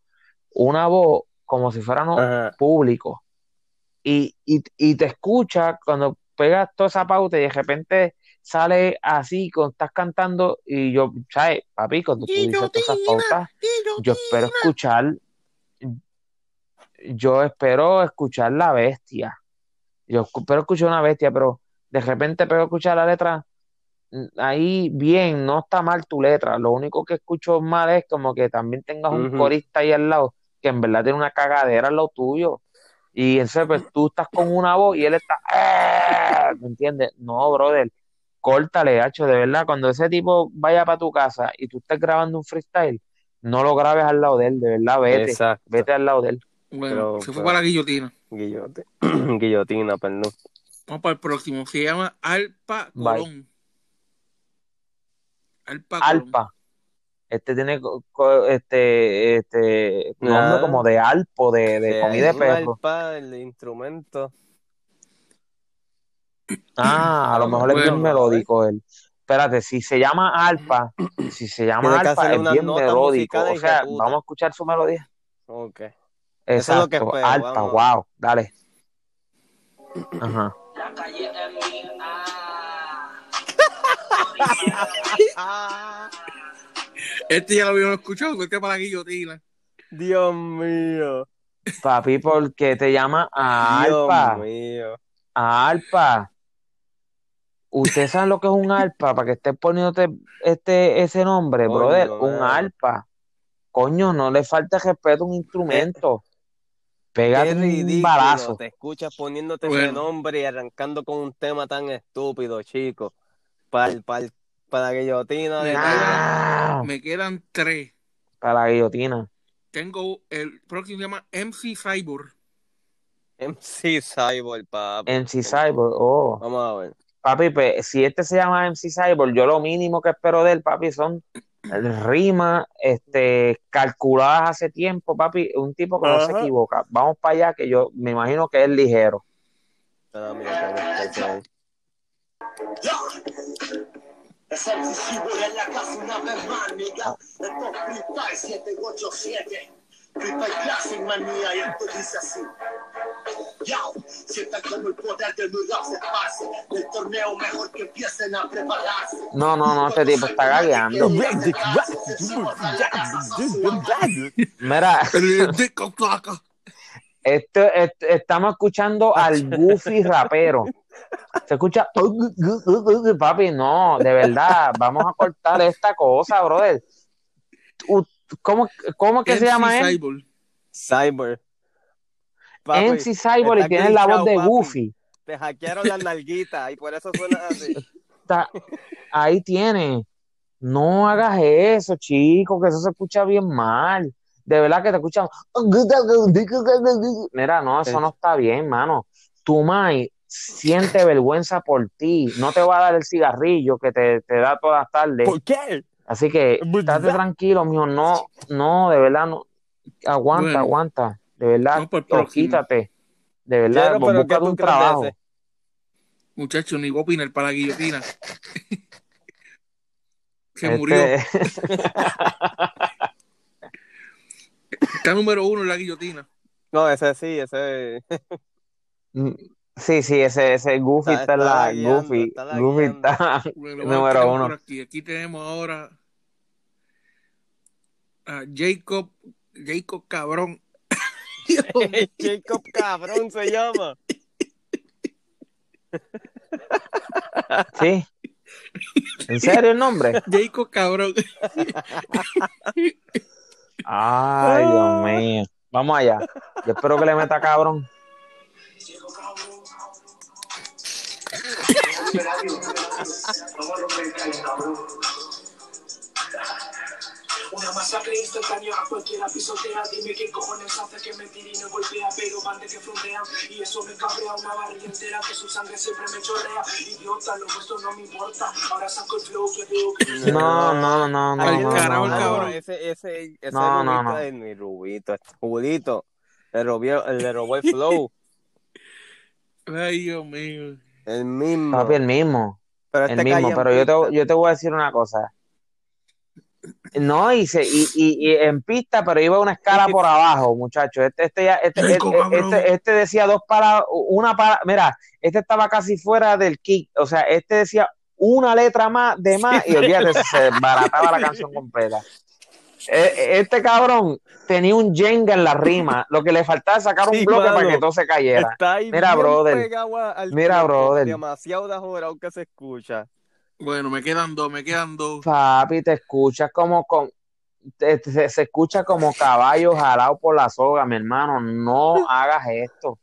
una voz como si fuéramos
Ajá.
público. Y, y, y te escucha cuando pegas toda esa pauta y de repente sale así, cuando estás cantando, y yo, ¿sabes? Papi, cuando tú dices todas esas pautas, yo espero escuchar, yo espero escuchar la bestia. Yo espero escuchar una bestia, pero de repente a escuchar la letra, mm, ahí bien, no está mal tu letra. Lo único que escucho mal es como que también tengas un corista ahí al lado, que en verdad tiene una cagadera al lado tuyo. Y en serio, pues tú estás con una voz y él está, "Ah", ¿me entiendes? No, brother, córtale, hacho, de verdad, cuando ese tipo vaya para tu casa y tú estés grabando un freestyle, no lo grabes al lado de él, de verdad, vete,
Exacto.
vete al lado de él.
Bueno,
Pero,
se fue
pero-
para la guillotina.
Guillote. (clears throat) Guillotina, perdón.
Vamos para el próximo. Se llama Alpa. Colón. Alpa Colón.
Alpa. Este tiene este, este nombre
Ah.
como de alpo, de, de comida de perro.
arpa, el instrumento. (clears throat)
Ah, a lo mejor es
Bueno,
bien melódico él. Espérate, si se llama alpa, si se llama alpa es bien melódico. O sea, vamos a escuchar su melodía.
Ok. Eso es lo que
Exacto,
espero,
alpa,
vamos.
wow, dale. Ajá.
La calle.
Ah,
Este ya lo habíamos escuchado, este es para la guillotina.
Dios mío.
Papi, porque te llama a
Dios
alpa,
mío.
a alpa. ¿Usted sabe lo que es un alpa? Para que estés poniéndote este, ese nombre, brother, un alpa. Coño, no le falta respeto a un instrumento. Pégate
Qué
un balazo.
Te escuchas poniéndote ese
Bueno.
nombre y arrancando con un tema tan estúpido, chico. Para, para, para la guillotina de
Ah,
Me quedan tres.
para la guillotina.
Tengo el próximo se llama MC Cyborg.
MC Cyborg, papi.
MC Cyborg, oh.
Vamos a ver.
Papi, pues, si este se llama MC Cyborg, yo lo mínimo que espero de él, papi, son rimas este, calculadas hace tiempo, papi, un tipo que no se
Ajá.
equivoca. Vamos para allá, que yo me imagino que es ligero.
Ah, mira, qué bestia.
Es el decisivo en la casa una vez más, nigga. Esto es Freestyle 787. Freestyle Classic manía y esto dice así. Yo, sientan como el poder de mi rap se esparce. Del torneo mejor que empiecen a prepararse.
No, no, no, este tipo está gagueando. Mira, esto, esto- estamos escuchando al Goofy rapero. Se escucha, papi, no, de verdad, vamos a cortar esta cosa, brother. U- ¿Cómo, cómo que se llama él?
Cyborg.
Cyber.
MC Cyborg y tiene la voz de Goofy.
Te hackearon las nalguitas y por eso suena así. (laughs)
Está- ahí tiene. No hagas eso, chico, que eso se escucha bien mal. De verdad que te escuchan. Mira, no, eso no está bien, mano. Tu mai siente vergüenza por ti. No te va a dar el cigarrillo que te, te da todas las tardes.
¿Por qué?
Así que estate tranquilo, mijo. No, no, de verdad, no. Aguanta,
Bueno.
aguanta. De verdad,
Vamos por el
o
próximo.
quítate. De verdad,
Quiero, pero ¿qué
búscate
tú
un trabajo.
Muchacho, ni opinar para la guillotina. (laughs) Se
Este-
murió. (laughs) Está número uno en la guillotina.
No, ese sí, ese.
Sí, sí, ese, ese Goofy
Está-
está, en la Goofy,
está
Goofy está (laughs)
Bueno,
número uno.
por aquí. Aquí tenemos ahora a Jacob, Jacob Cabrón. (laughs)
Jacob Cabrón se llama.
Sí. ¿En serio el nombre?
Jacob Cabrón.
Ay, Dios mío. Vamos allá. Yo espero que le meta cabrón.
Una masacre instantánea, cualquiera pisotea. Dime qué cojones hace que me tire y no golpea. Pero van de que frontean y eso me cabrea. Una barriga entera que su sangre siempre me chorrea. Idiota, lo vuestro no me importa. Ahora saco el flow que veo que
No, no, no, no.
Al
no,
carajo,
no,
cabrón.
Ese, ese, ese
No, no,
rubito
no.
es mi rubito, este Julito. Le robó, le robó el flow. (laughs)
Ay, Dios mío.
El mismo.
Papi, el mismo.
Pero
El
este
mismo, pero yo te, yo te voy a decir una cosa. No, y, se, y, y, y en pista, pero iba una escala por abajo, muchachos. Este, este, ya, este,
Rico,
este, este, este decía dos para, una para, mira, este estaba casi fuera del kick. O sea, este decía una letra más de más y olvídate, se, se (laughs) desbarataba la canción completa. Eh, Este cabrón tenía un Jenga en la rima. Lo que le faltaba es sacar un
Sí,
bloque para que todo se cayera.
Está ahí
Mira,
bien
brother.
al
Mira,
tiempo,
brother.
Demasiado dejorado que se escucha.
Bueno, me quedan dos, me quedan dos.
Papi, te escuchas como con, te- te- se escucha como caballo jalado por la soga, mi hermano. No (laughs) hagas esto.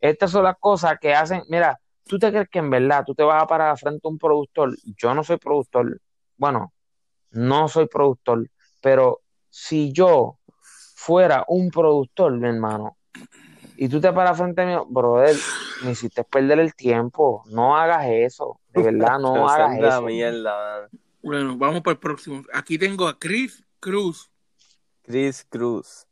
Estas son las cosas que hacen. Mira, tú te crees que en verdad tú te vas a parar frente a un productor. Yo no soy productor. Bueno, no soy productor, pero si yo fuera un productor, mi hermano, y tú te paras frente a mí, brother, me hiciste perder el tiempo. No hagas eso. De verdad, no (laughs) hagas eso.
mierda.
Bueno, vamos para el próximo. Aquí tengo a Chris Cruz.
Chris Cruz.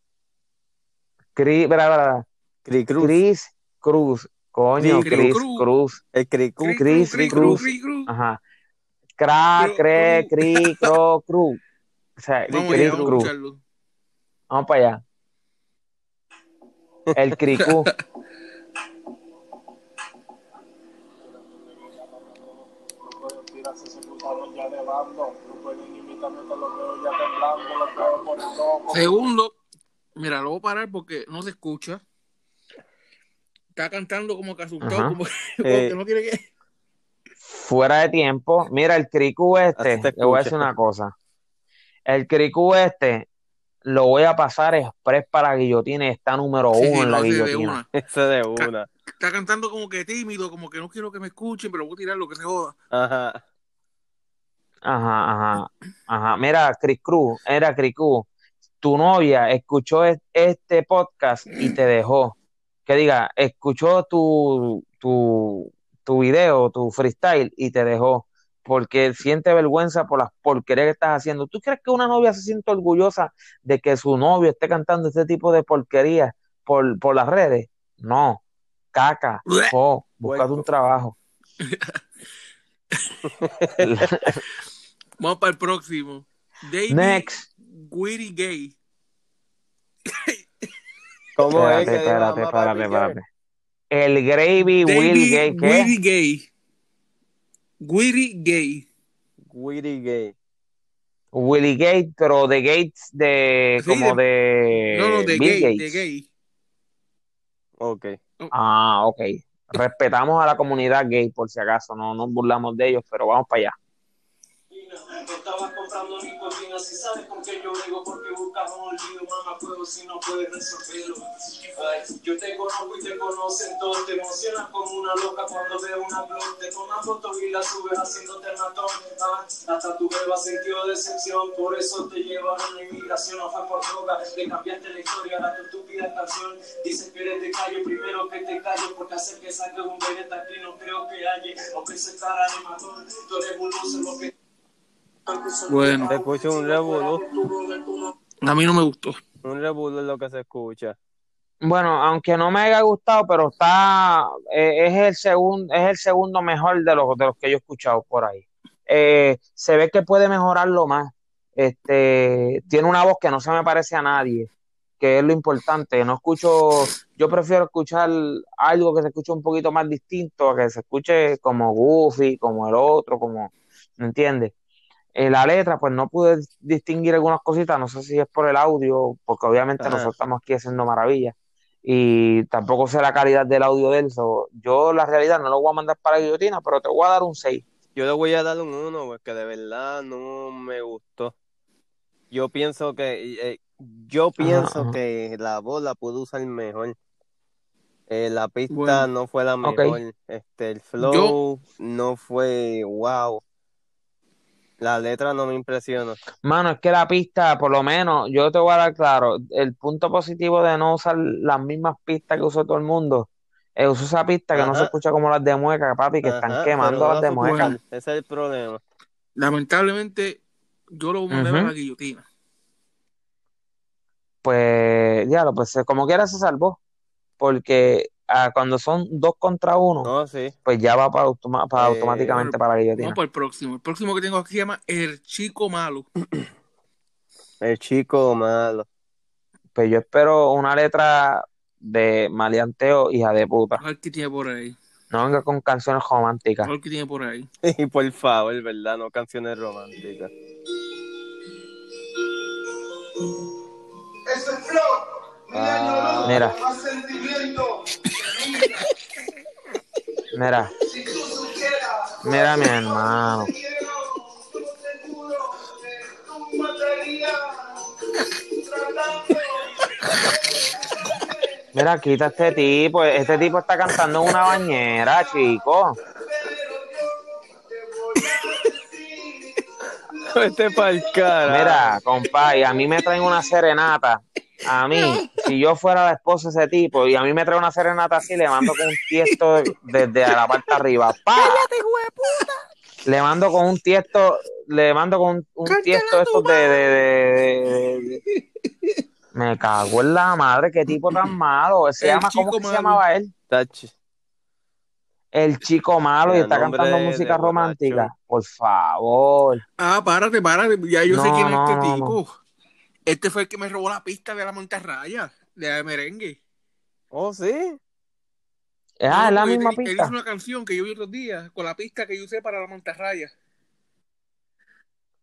Cris, bra, bra,
Chris Cruz.
Chris Cruz. Coño,
Chris
Chris
Cruz.
Cruz.
El Chris Cruz.
Chris
Chris
Cruz, Chris
Cruz.
Cruz, Chris Cruz.
Ajá. Cra, cre, cri, cro, cruz. O sea,
Vamos
para allá. El Cricú. (laughs)
Segundo, mira, lo voy a parar porque no se escucha. Está cantando como que asustado,
Ajá.
como, (laughs) como
Eh.
que no quiere que.
Fuera de tiempo. Mira, el Cricú este,
te
voy a decir una cosa. El Cricú este lo voy a pasar express para guillotina está número
Sí,
uno en la
ese de
guillotina.
una. (laughs)
Ese de una.
Está cantando como que tímido, como que no quiero que me escuchen, pero voy a tirar lo que se joda.
Ajá.
Ajá, ajá, ajá. Mira, Cris Cruz, era Cris Cruz, tu novia escuchó es- este podcast y te dejó. Que diga, escuchó tu, tu, tu video, tu freestyle y te dejó. Porque siente vergüenza por las porquerías que estás haciendo. ¿Tú crees que una novia se siente orgullosa de que su novio esté cantando este tipo de porquerías por, por las redes? No, caca, oh, un trabajo. (laughs)
Vamos para el próximo. David
Next.
Guiri Gay. (laughs)
¿Cómo es
Espérate,
que
espérate, espérate, espérate. El Gravy Will Gay,
Gay. Guiri Gay.
Witty Gay.
Willy Gates, pero de Gates de
Sí,
como de,
No, no, de
Bill
gay,
Gates.
de gay.
Ok.
Ah, ok. Respetamos a la comunidad gay, por si acaso, no nos burlamos de ellos, pero vamos para allá.
Comprando nicotina, si sabes con qué yo brego, porque buscas un lío, mamá, fuego si no puedes resolverlo. Ay, yo te conozco y te conocen todos, te emocionas como una loca cuando veo una blog, te tomas fotos y la subes haciéndote matón. Ah, hasta tu beba sintió decepción, por eso te llevaron a inmigración, no fue por droga, le cambiaste la historia a tu estúpida canción. Dices que eres de callo, primero que te callo, porque hacer que saques un veneta aquí no creo que haya, o que se cara de matón, tú eres un lo que
Bueno.
Se escucha un revolú.
A mí no me gustó.
Un revolú es lo que se escucha.
Bueno, aunque no me haya gustado, pero está, eh, es el segundo, es el segundo mejor de los, de los que yo he escuchado por ahí. Eh, se ve que puede mejorarlo más. Este, tiene una voz que no se me parece a nadie, que es lo importante. No escucho, yo prefiero escuchar algo que se escuche un poquito más distinto, a que se escuche como Goofy, como el otro, como, ¿me entiendes? Eh, la letra, pues no pude distinguir algunas cositas, no sé si es por el audio, porque obviamente
Ajá.
nosotros estamos aquí haciendo maravillas, y tampoco sé la calidad del audio de él, so, yo la realidad no lo voy a mandar para la guillotina, pero te voy a dar un 6.
Yo le voy a dar un 1 porque de verdad no me gustó. Yo pienso que eh, yo pienso
ajá.
que la voz la pudo usar mejor. Eh, la pista
Bueno.
no fue la mejor. Este, el flow no fue wow. La letra no me impresiona.
Mano, es que la pista, por lo menos, yo te voy a dar claro, el punto positivo de no usar las mismas pistas que usó todo el mundo, es usar esa pista que no se escucha como las de mueca, papi, que están quemando las de mueca.
Ese es el problema.
Lamentablemente, yo lo mandé
Ujú.
a la guillotina.
Pues, ya, pues como quiera se salvó, porque ah, cuando son dos contra uno,
No, sí.
pues ya va para, automa- para
Eh,
automáticamente para la guillotina.
Vamos para el próximo. El próximo que tengo aquí se llama El Chico Malo. (clears throat)
El chico malo.
Pues yo espero una letra de maleanteo, hija de puta.
A ver qué tiene por ahí.
No venga con canciones románticas.
A ver qué tiene por ahí. (laughs)
Y por favor, ¿verdad? No canciones románticas.
Flow,
Ah,
Mira, mira,
Si tú supieras,
mira mi hermano. Mira, quita este tipo. Este tipo está cantando en una bañera, chico.
Vete pa'l cara.
Mira, compa, y a mí me traen una serenata. A mí, si yo fuera la esposa de ese tipo y a mí me trae una serenata así, le mando con un tiesto desde a la parte arriba. ¡Pa! Le mando con un tiesto, le mando con un, un tiesto de estos de, de- de- de- de- Me cago en la madre, qué tipo tan malo. Se
El
llama, ¿cómo que se llamaba él?
Tachi.
El chico malo y está cantando
de
música romántica. Por favor.
Ah, párate, párate. Ya yo sé quién es
no,
este
no,
tipo. Este fue el que me robó la pista de la montarraya, de la merengue.
Oh, sí.
Ah, es la misma
él, él
pista.
hizo una canción que yo vi otros días con la pista que yo usé para la montarraya.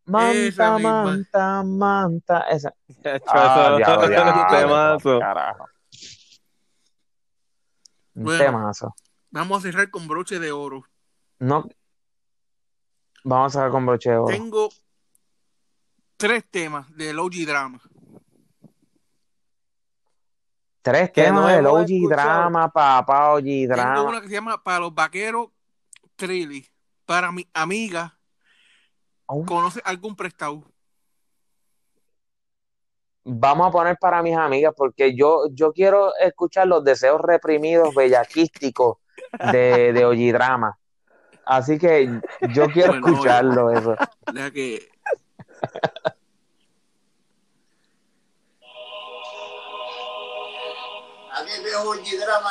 Manta, manta, manta. Esa. Ah, diablo, diablo,
temazo.
carajo. Un
Bueno.
temazo.
Vamos a cerrar con broche de oro.
No. Vamos a ver con broche de oro.
Tengo tres temas del OG Drama.
Tres
Que
temas
no
del OG
escuchado.
drama, papá, OG
Tengo
drama.
una que se llama Para los Vaqueros Trilly. Para mi amiga,
Oh.
¿conoce algún prestado?
Vamos a poner para mis amigas porque yo, yo quiero escuchar los deseos reprimidos bellaquísticos de, de OG drama. Así que yo quiero
Bueno,
escucharlo eso.
Deja que.
Aquí el viejo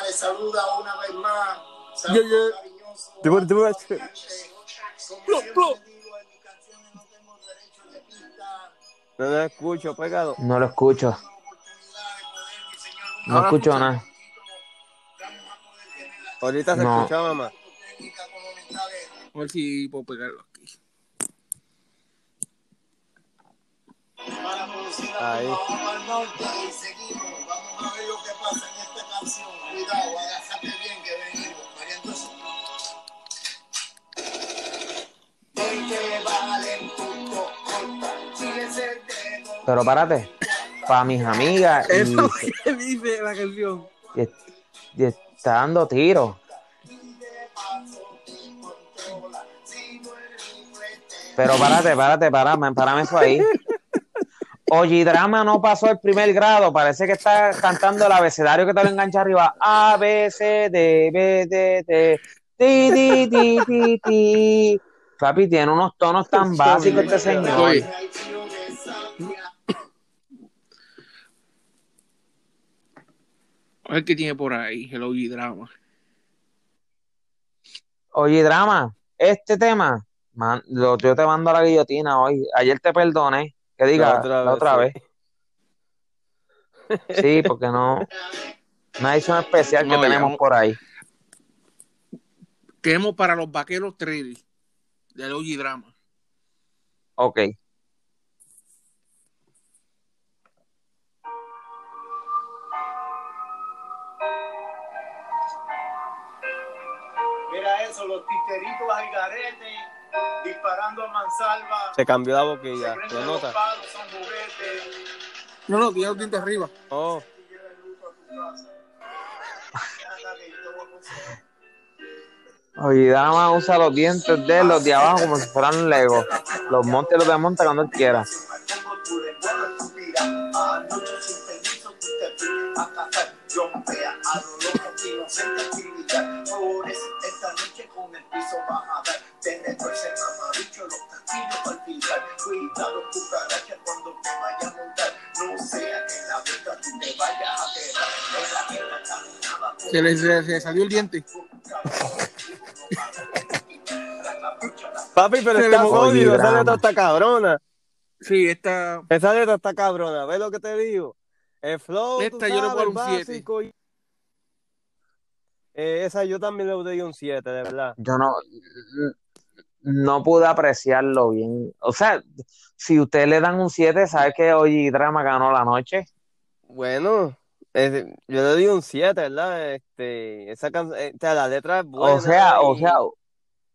le saluda una vez más. Saludos
yeah.
cariñosos.
Te voy- te voy a-
Como siempre digo, en mis canciones no tengo derecho de pista.
No lo escucho, pegado.
No lo escucho. No escucho nada.
Ahorita se
No.
escucha, mamá.
A ver si puedo pegarlo aquí.
Ahí.
Vamos al norte y seguimos. Vamos a ver lo que pasa. Cuidado, agárrate bien que venimos. María entonces.
Pero párate. Para mis amigas y,
Eso que dice la canción.
y- y está dando tiros. Pero párate, párate, párame, párame eso ahí. Oye, Drama no pasó el primer grado, parece que está cantando el abecedario que te lo engancha arriba. A, B, C, D, B, D, T, ti, ti, ti, ti, ti. Papi, tiene unos tonos tan básicos este señor.
Oye. A ver qué tiene por ahí, el OG Drama.
Oye, Drama, este tema, man, lo, yo te mando a la guillotina hoy. Ayer te perdoné, que diga la otra, vez. Sí, porque no. Una edición especial que tenemos
ya-
por ahí.
Tenemos para los vaqueros 3D del OG Drama.
Ok.
Mira eso, los titeritos al garete, disparando a mansalva.
Se cambió la boquilla. ¿Lo
palos, son juguetes.
No, no, tiene los dientes arriba.
Oh.
Oye, Drama usa los dientes de los de abajo como si fueran Lego. Los monta y los desmonta cuando él quiera.
Se le, se, se salió el diente.
Papi, pero
Se
está.
Oye,
Esa letra está cabrona.
Sí, esta.
Esa letra está cabrona. ¿Ves lo que te digo? El flow, tú
Esta yo le dar un siete.
básico y- Eh, esa yo también le doy un 7, de verdad.
Yo no, no pude apreciarlo bien. O sea, si ustedes le dan un 7, ¿sabe que hoy Drama ganó la noche?
Bueno, eh, yo le doy un 7, ¿verdad? Este, esa can- eh, o sea, la letra es buena.
O sea, o sea,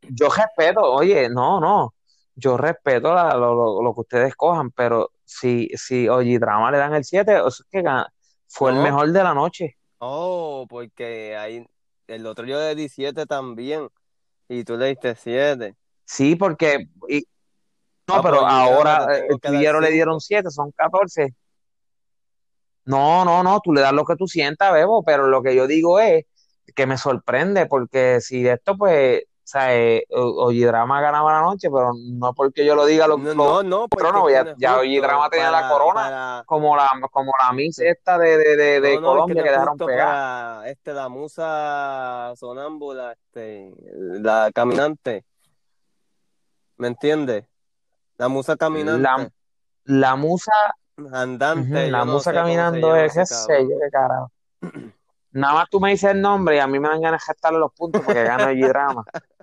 yo respeto, oye, no, no, yo respeto la- lo, lo- lo que ustedes cojan, pero si, si Oye Drama le dan el 7, o sea, es que gan- fue el mejor de la noche.
Oh, porque ahí el otro yo le di 7 también. Y tú le diste 7.
Sí, porque, y- no,
Ah,
pero ahora eh, el Trillero le dieron 7, son 14. No, no, no, tú le das lo que tú sientas, Bebo, pero lo que yo digo es que me sorprende, porque si de esto, pues, o sea, eh, O- Oye Drama ganaba la noche, pero no porque yo lo diga lo,
No,
lo-
no, no,
no,
que
ya,
no
ya Oye Drama tenía la corona,
para-
como la, como la esta de, de, de, de
No, no, es que
Colombia que dejaron pegar.
este, la musa sonámbula, este, la caminante. ¿Me entiendes? La musa caminante.
La, la musa,
Andante.
la
no
musa
sé
caminando es, qué
ese
yo, qué carajo. Nada más tú me dices el nombre y a mí me dan ganas de gestarle los puntos porque gana Oye Drama. (laughs)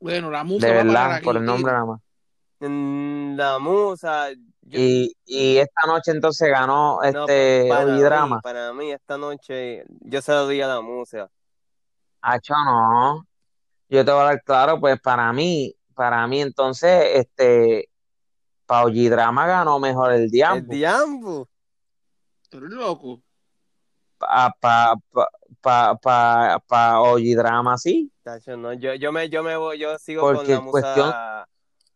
Bueno, la musa
De
va
verdad,
la
por el nombre nada más.
Mm, La musa. yo-
Y, y esta noche entonces ganó
no, pa-
este
para
Oye
mí,
Drama.
para mí, esta noche, yo se lo di a la musa.
Hacho, no. Yo te voy a dar claro, pues para mí, para mí entonces, este, pa Oye Drama ganó mejor el
El
Diambo.
diambo.
Tú eres loco.
Pa, pa, pa, pa, pa, pa Drama sí.
Tacho, no, yo, yo me, yo me voy, yo sigo con la
cuestión,
musa,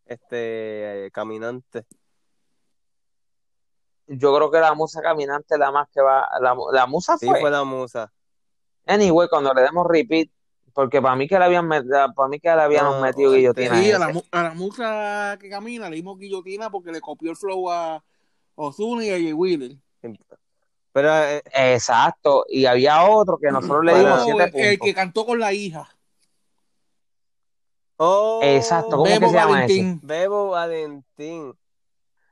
este, eh, caminante.
yo creo que la musa caminante es la más que va, la, la musa
Sí,
fue.
fue la musa.
Anyway, cuando le demos repeat, porque para mí que le habían metido, para mí que le habíamos
No,
metido guillotina.
Sí,
a
la, a la musa que camina le dimos guillotina porque le copió el flow a Ozuna y a Jay Wheeler.
Pero eh,
Exacto, y había otro que nosotros le dimos siete
el, el
puntos.
que cantó con la hija.
oh,
Exacto, ¿cómo es que
Bebo
se llama
Valentín.
ese?
Bebo Valentín.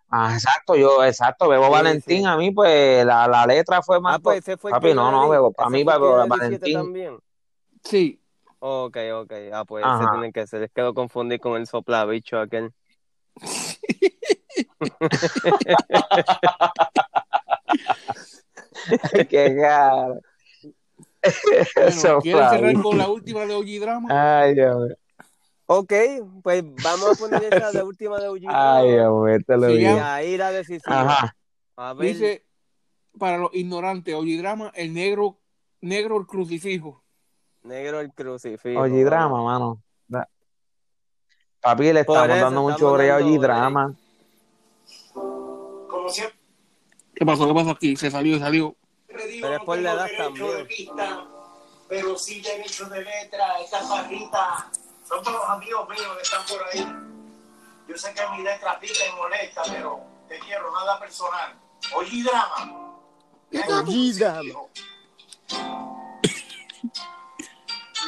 Ah, exacto, yo, exacto, Bebo
Sí,
Valentín,
sí.
a mí pues la, la letra fue más...
Ah, pues ese fue el
Papi, no, no. Bebo, para mí
el
Bebo Valentín,
también.
Sí.
Ok, ok. Ah, pues
ajá.
tiene que ser. Es que lo confundí con el soplabicho aquel. (laughs)
Qué cara.
Bueno, ¿quieres cerrar con la última de OG Drama?
Ay, Dios mío.
Ok, pues vamos a poner esa de última de UG. (laughs)
Ay, Dios mío, te lo
Se
Y
digo.
ahí la decisiva.
Ajá.
A ver.
Dice, para los ignorantes, OG Drama, el negro, negro el crucifijo.
Negro el crucifijo.
Oye, drama, mano. Da- Papi, le estamos
eso
dando mucho a Oye
break.
Drama.
Como siempre
¿Qué pasó? ¿Qué pasó aquí? Se salió, salió.
Pero es por la edad también.
de pista, pero sí derecho de letra. Estas barritas son todos los amigos míos que están por ahí. Yo sé que mi letra pica y molesta, pero te quiero, nada personal. Oye, drama.
Oye, drama.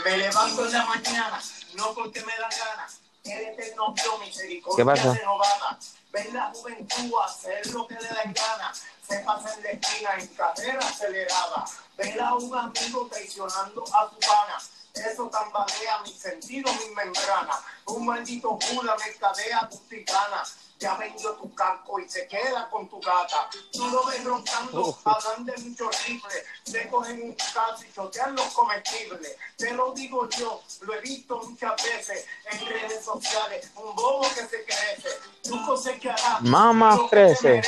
Me levanto en la mañana, no porque me dan ganas. El eterno Dios
¿Qué
misericordia
pasa?
renovada. Ver la juventud hacer lo que le da gana. Se pasa en la esquina en carrera acelerada. Ver a un amigo traicionando a su pana. Eso tambalea mi sentido, mi membrana. Un maldito Buda mercadea tus titanas. Ya vendió tu casco y se queda con tu gata. Tú lo ves roncando, hablan de muchos rifles. Se cogen un caso y chotean los comestibles. Te lo digo yo, lo he visto muchas veces en redes sociales. Un bobo que se crece. Tú cosecharás
Mamá
te
crece.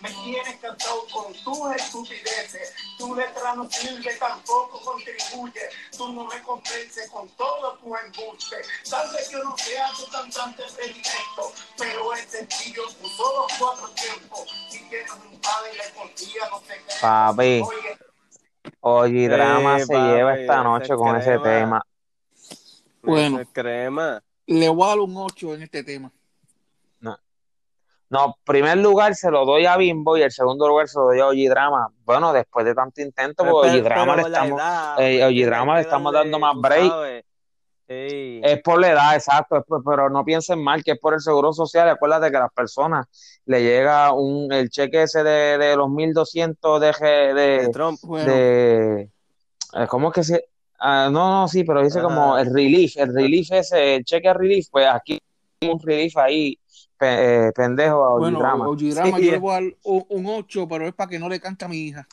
Me tienes cansado con tus estupideces. Tu letra no sirve, tampoco contribuye. Tú no me convences con todo tu embuste. Tal vez yo no sea tu cantante predilecto, pero es sencillo, usó los cuatro tiempos. Si tienes un padre y le confía, no qué.
Papi.
Oye,
Drama
Sí,
se
papi,
lleva esta
ese
noche con ese
crema.
tema.
Bueno.
Ese crema.
Le voy a dar un 8 en este tema.
No, primer lugar se lo doy a Bimbo y el segundo lugar se lo doy a Oye Drama. Bueno, después de tanto intento, Oye
pero
Drama le estamos,
edad,
eh. Drama le estamos
darle,
dando más break.
sabes. Sí.
Es por la edad, exacto, es por- pero no piensen mal que es por el seguro social. Acuérdate que a las personas le llega un, el cheque ese de, de los 1200 de, de,
De Trump.
Bueno,
de eh, ¿cómo es que se? ah, no, no, sí, pero dice como el relief, el relief ese, el cheque relief, pues aquí hay un relief ahí, pe- eh, pendejo a
bueno,
Drama.
OG Drama
Sí.
yo le voy a dar un, un 8, pero es para que no le cante a mi hija.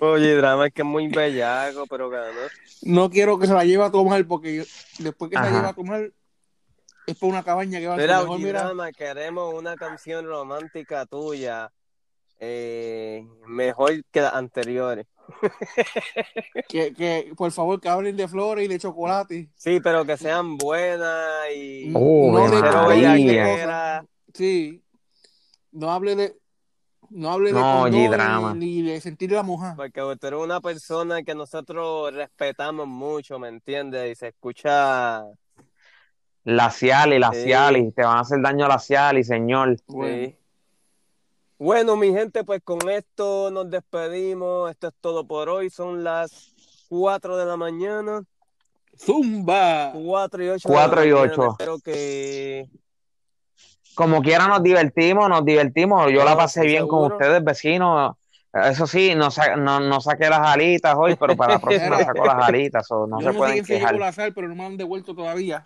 Oye, drama es que es muy bellaco, pero ganó.
No quiero que se la lleve a tomar porque yo- después que se la lleve a tomar es por una cabaña que va a ser
Mira, drama, queremos una canción romántica tuya. eh, mejor que las anteriores. (laughs)
Que, que por favor que hablen de flores y de chocolate.
Sí, pero que sean buenas y
Oh,
no de. Sí. No hable de no hable de
No,
condón
Drama.
ni, ni de sentir la moja.
Porque tú eres una persona que nosotros respetamos mucho, ¿me entiendes? Y se escucha.
La Ciali, la
Sí.
Ciali, te van a hacer daño a la Ciali, señor.
Bueno.
Sí. Bueno, mi gente, pues con esto nos despedimos. Esto es todo por hoy. Son las 4 de la mañana.
Zumba.
4 y 8.
Cuatro y ocho.
Espero que.
Como quiera nos divertimos, nos divertimos. Yo la pasé bien con ustedes, vecinos. Eso sí, no, sa- no, no saqué las alitas hoy, pero para la próxima (laughs) saco las alitas, o no
yo
se
no sé
pueden
quién se
quejar.
llevó la sal, pero no me han devuelto todavía.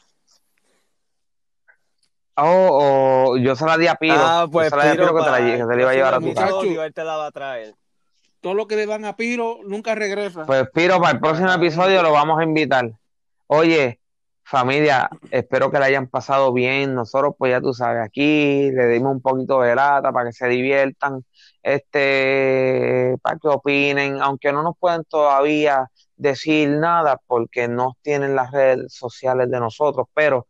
Oh, oh, yo se la di a Piro.
Ah, pues
yo se la di a
Piro,
Piro que te la, que te la iba a llevar a tu
próximo
casa.
episodio, él te la va a traer.
Todo lo que le dan a Piro nunca regresa.
Pues Piro, para el próximo episodio lo vamos a invitar. Oye, familia, espero que la hayan pasado bien. Nosotros, pues ya tú sabes, aquí le dimos un poquito de lata para que se diviertan, este, para que opinen, aunque no nos pueden todavía decir nada porque no tienen las redes sociales de nosotros, pero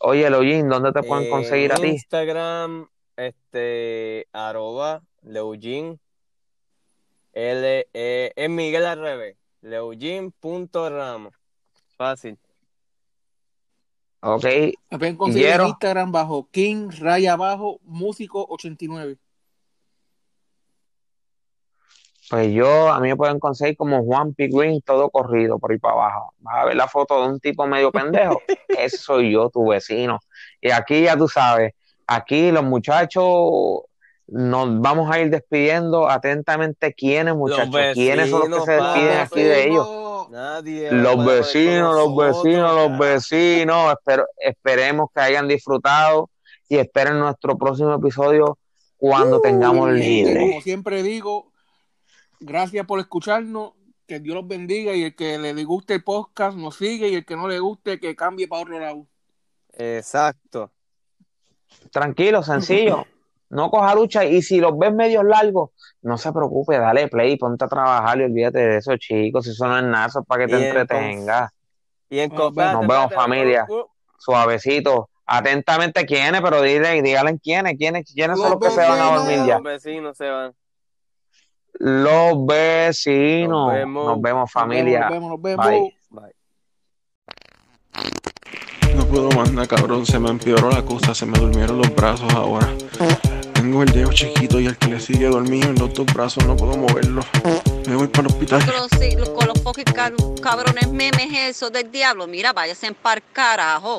oye, Eloyin, ¿dónde te pueden conseguir a
En
ti?
Instagram, este, arroba Leugin, L, E, es Miguel al revés, Leugin.ramos. Fácil.
Ok.
Me pueden conseguir en. Instagram bajo King Raya Abajo Músico 89.
Pues yo, a mí me pueden conseguir como Juan P. Green, todo corrido por ahí para abajo. Vas a ver la foto de un tipo medio pendejo. (laughs) Ese soy yo, tu vecino. Y aquí ya tú sabes, aquí los muchachos nos vamos a ir despidiendo atentamente. ¿Quiénes, muchachos? ¿Quiénes son los que se
vecinos,
despiden aquí de ellos?
Nadie.
Los vecinos, los vecinos, los vecinos. Espero, esperemos que hayan disfrutado y esperen nuestro próximo episodio cuando tengamos
Mi gente,
libre.
Como siempre digo, gracias por escucharnos. Que Dios los bendiga y el que le guste el podcast nos sigue y el que no le guste que cambie para otro lado.
Exacto.
Tranquilo, sencillo. (laughs) No coja lucha y si los ves medios largos, no se preocupe, dale play, ponte a trabajar y olvídate de eso, chicos. Si eso no es nada, eso es para que te entretengas.
Y en
Nos vemos.
familia. Suavecito. Atentamente, ¿quiénes? Pero dile, díganle quiénes, quiénes, quiénes son
Los
que se van a dormir ya.
Los vecinos se van.
Los vecinos.
Nos vemos.
Nos vemos, familia.
Nos vemos, nos vemos.
Bye.
Bye.
No puedo más nada, cabrón. Se me empeoró la cosa, se me durmieron los brazos ahora. Tengo el dedo chiquito y el que le sigue dormido en los dos brazos no puedo moverlo. Me voy para el hospital.
Con los, con los car- cabrones memes esos del diablo, mira, váyase en par carajo.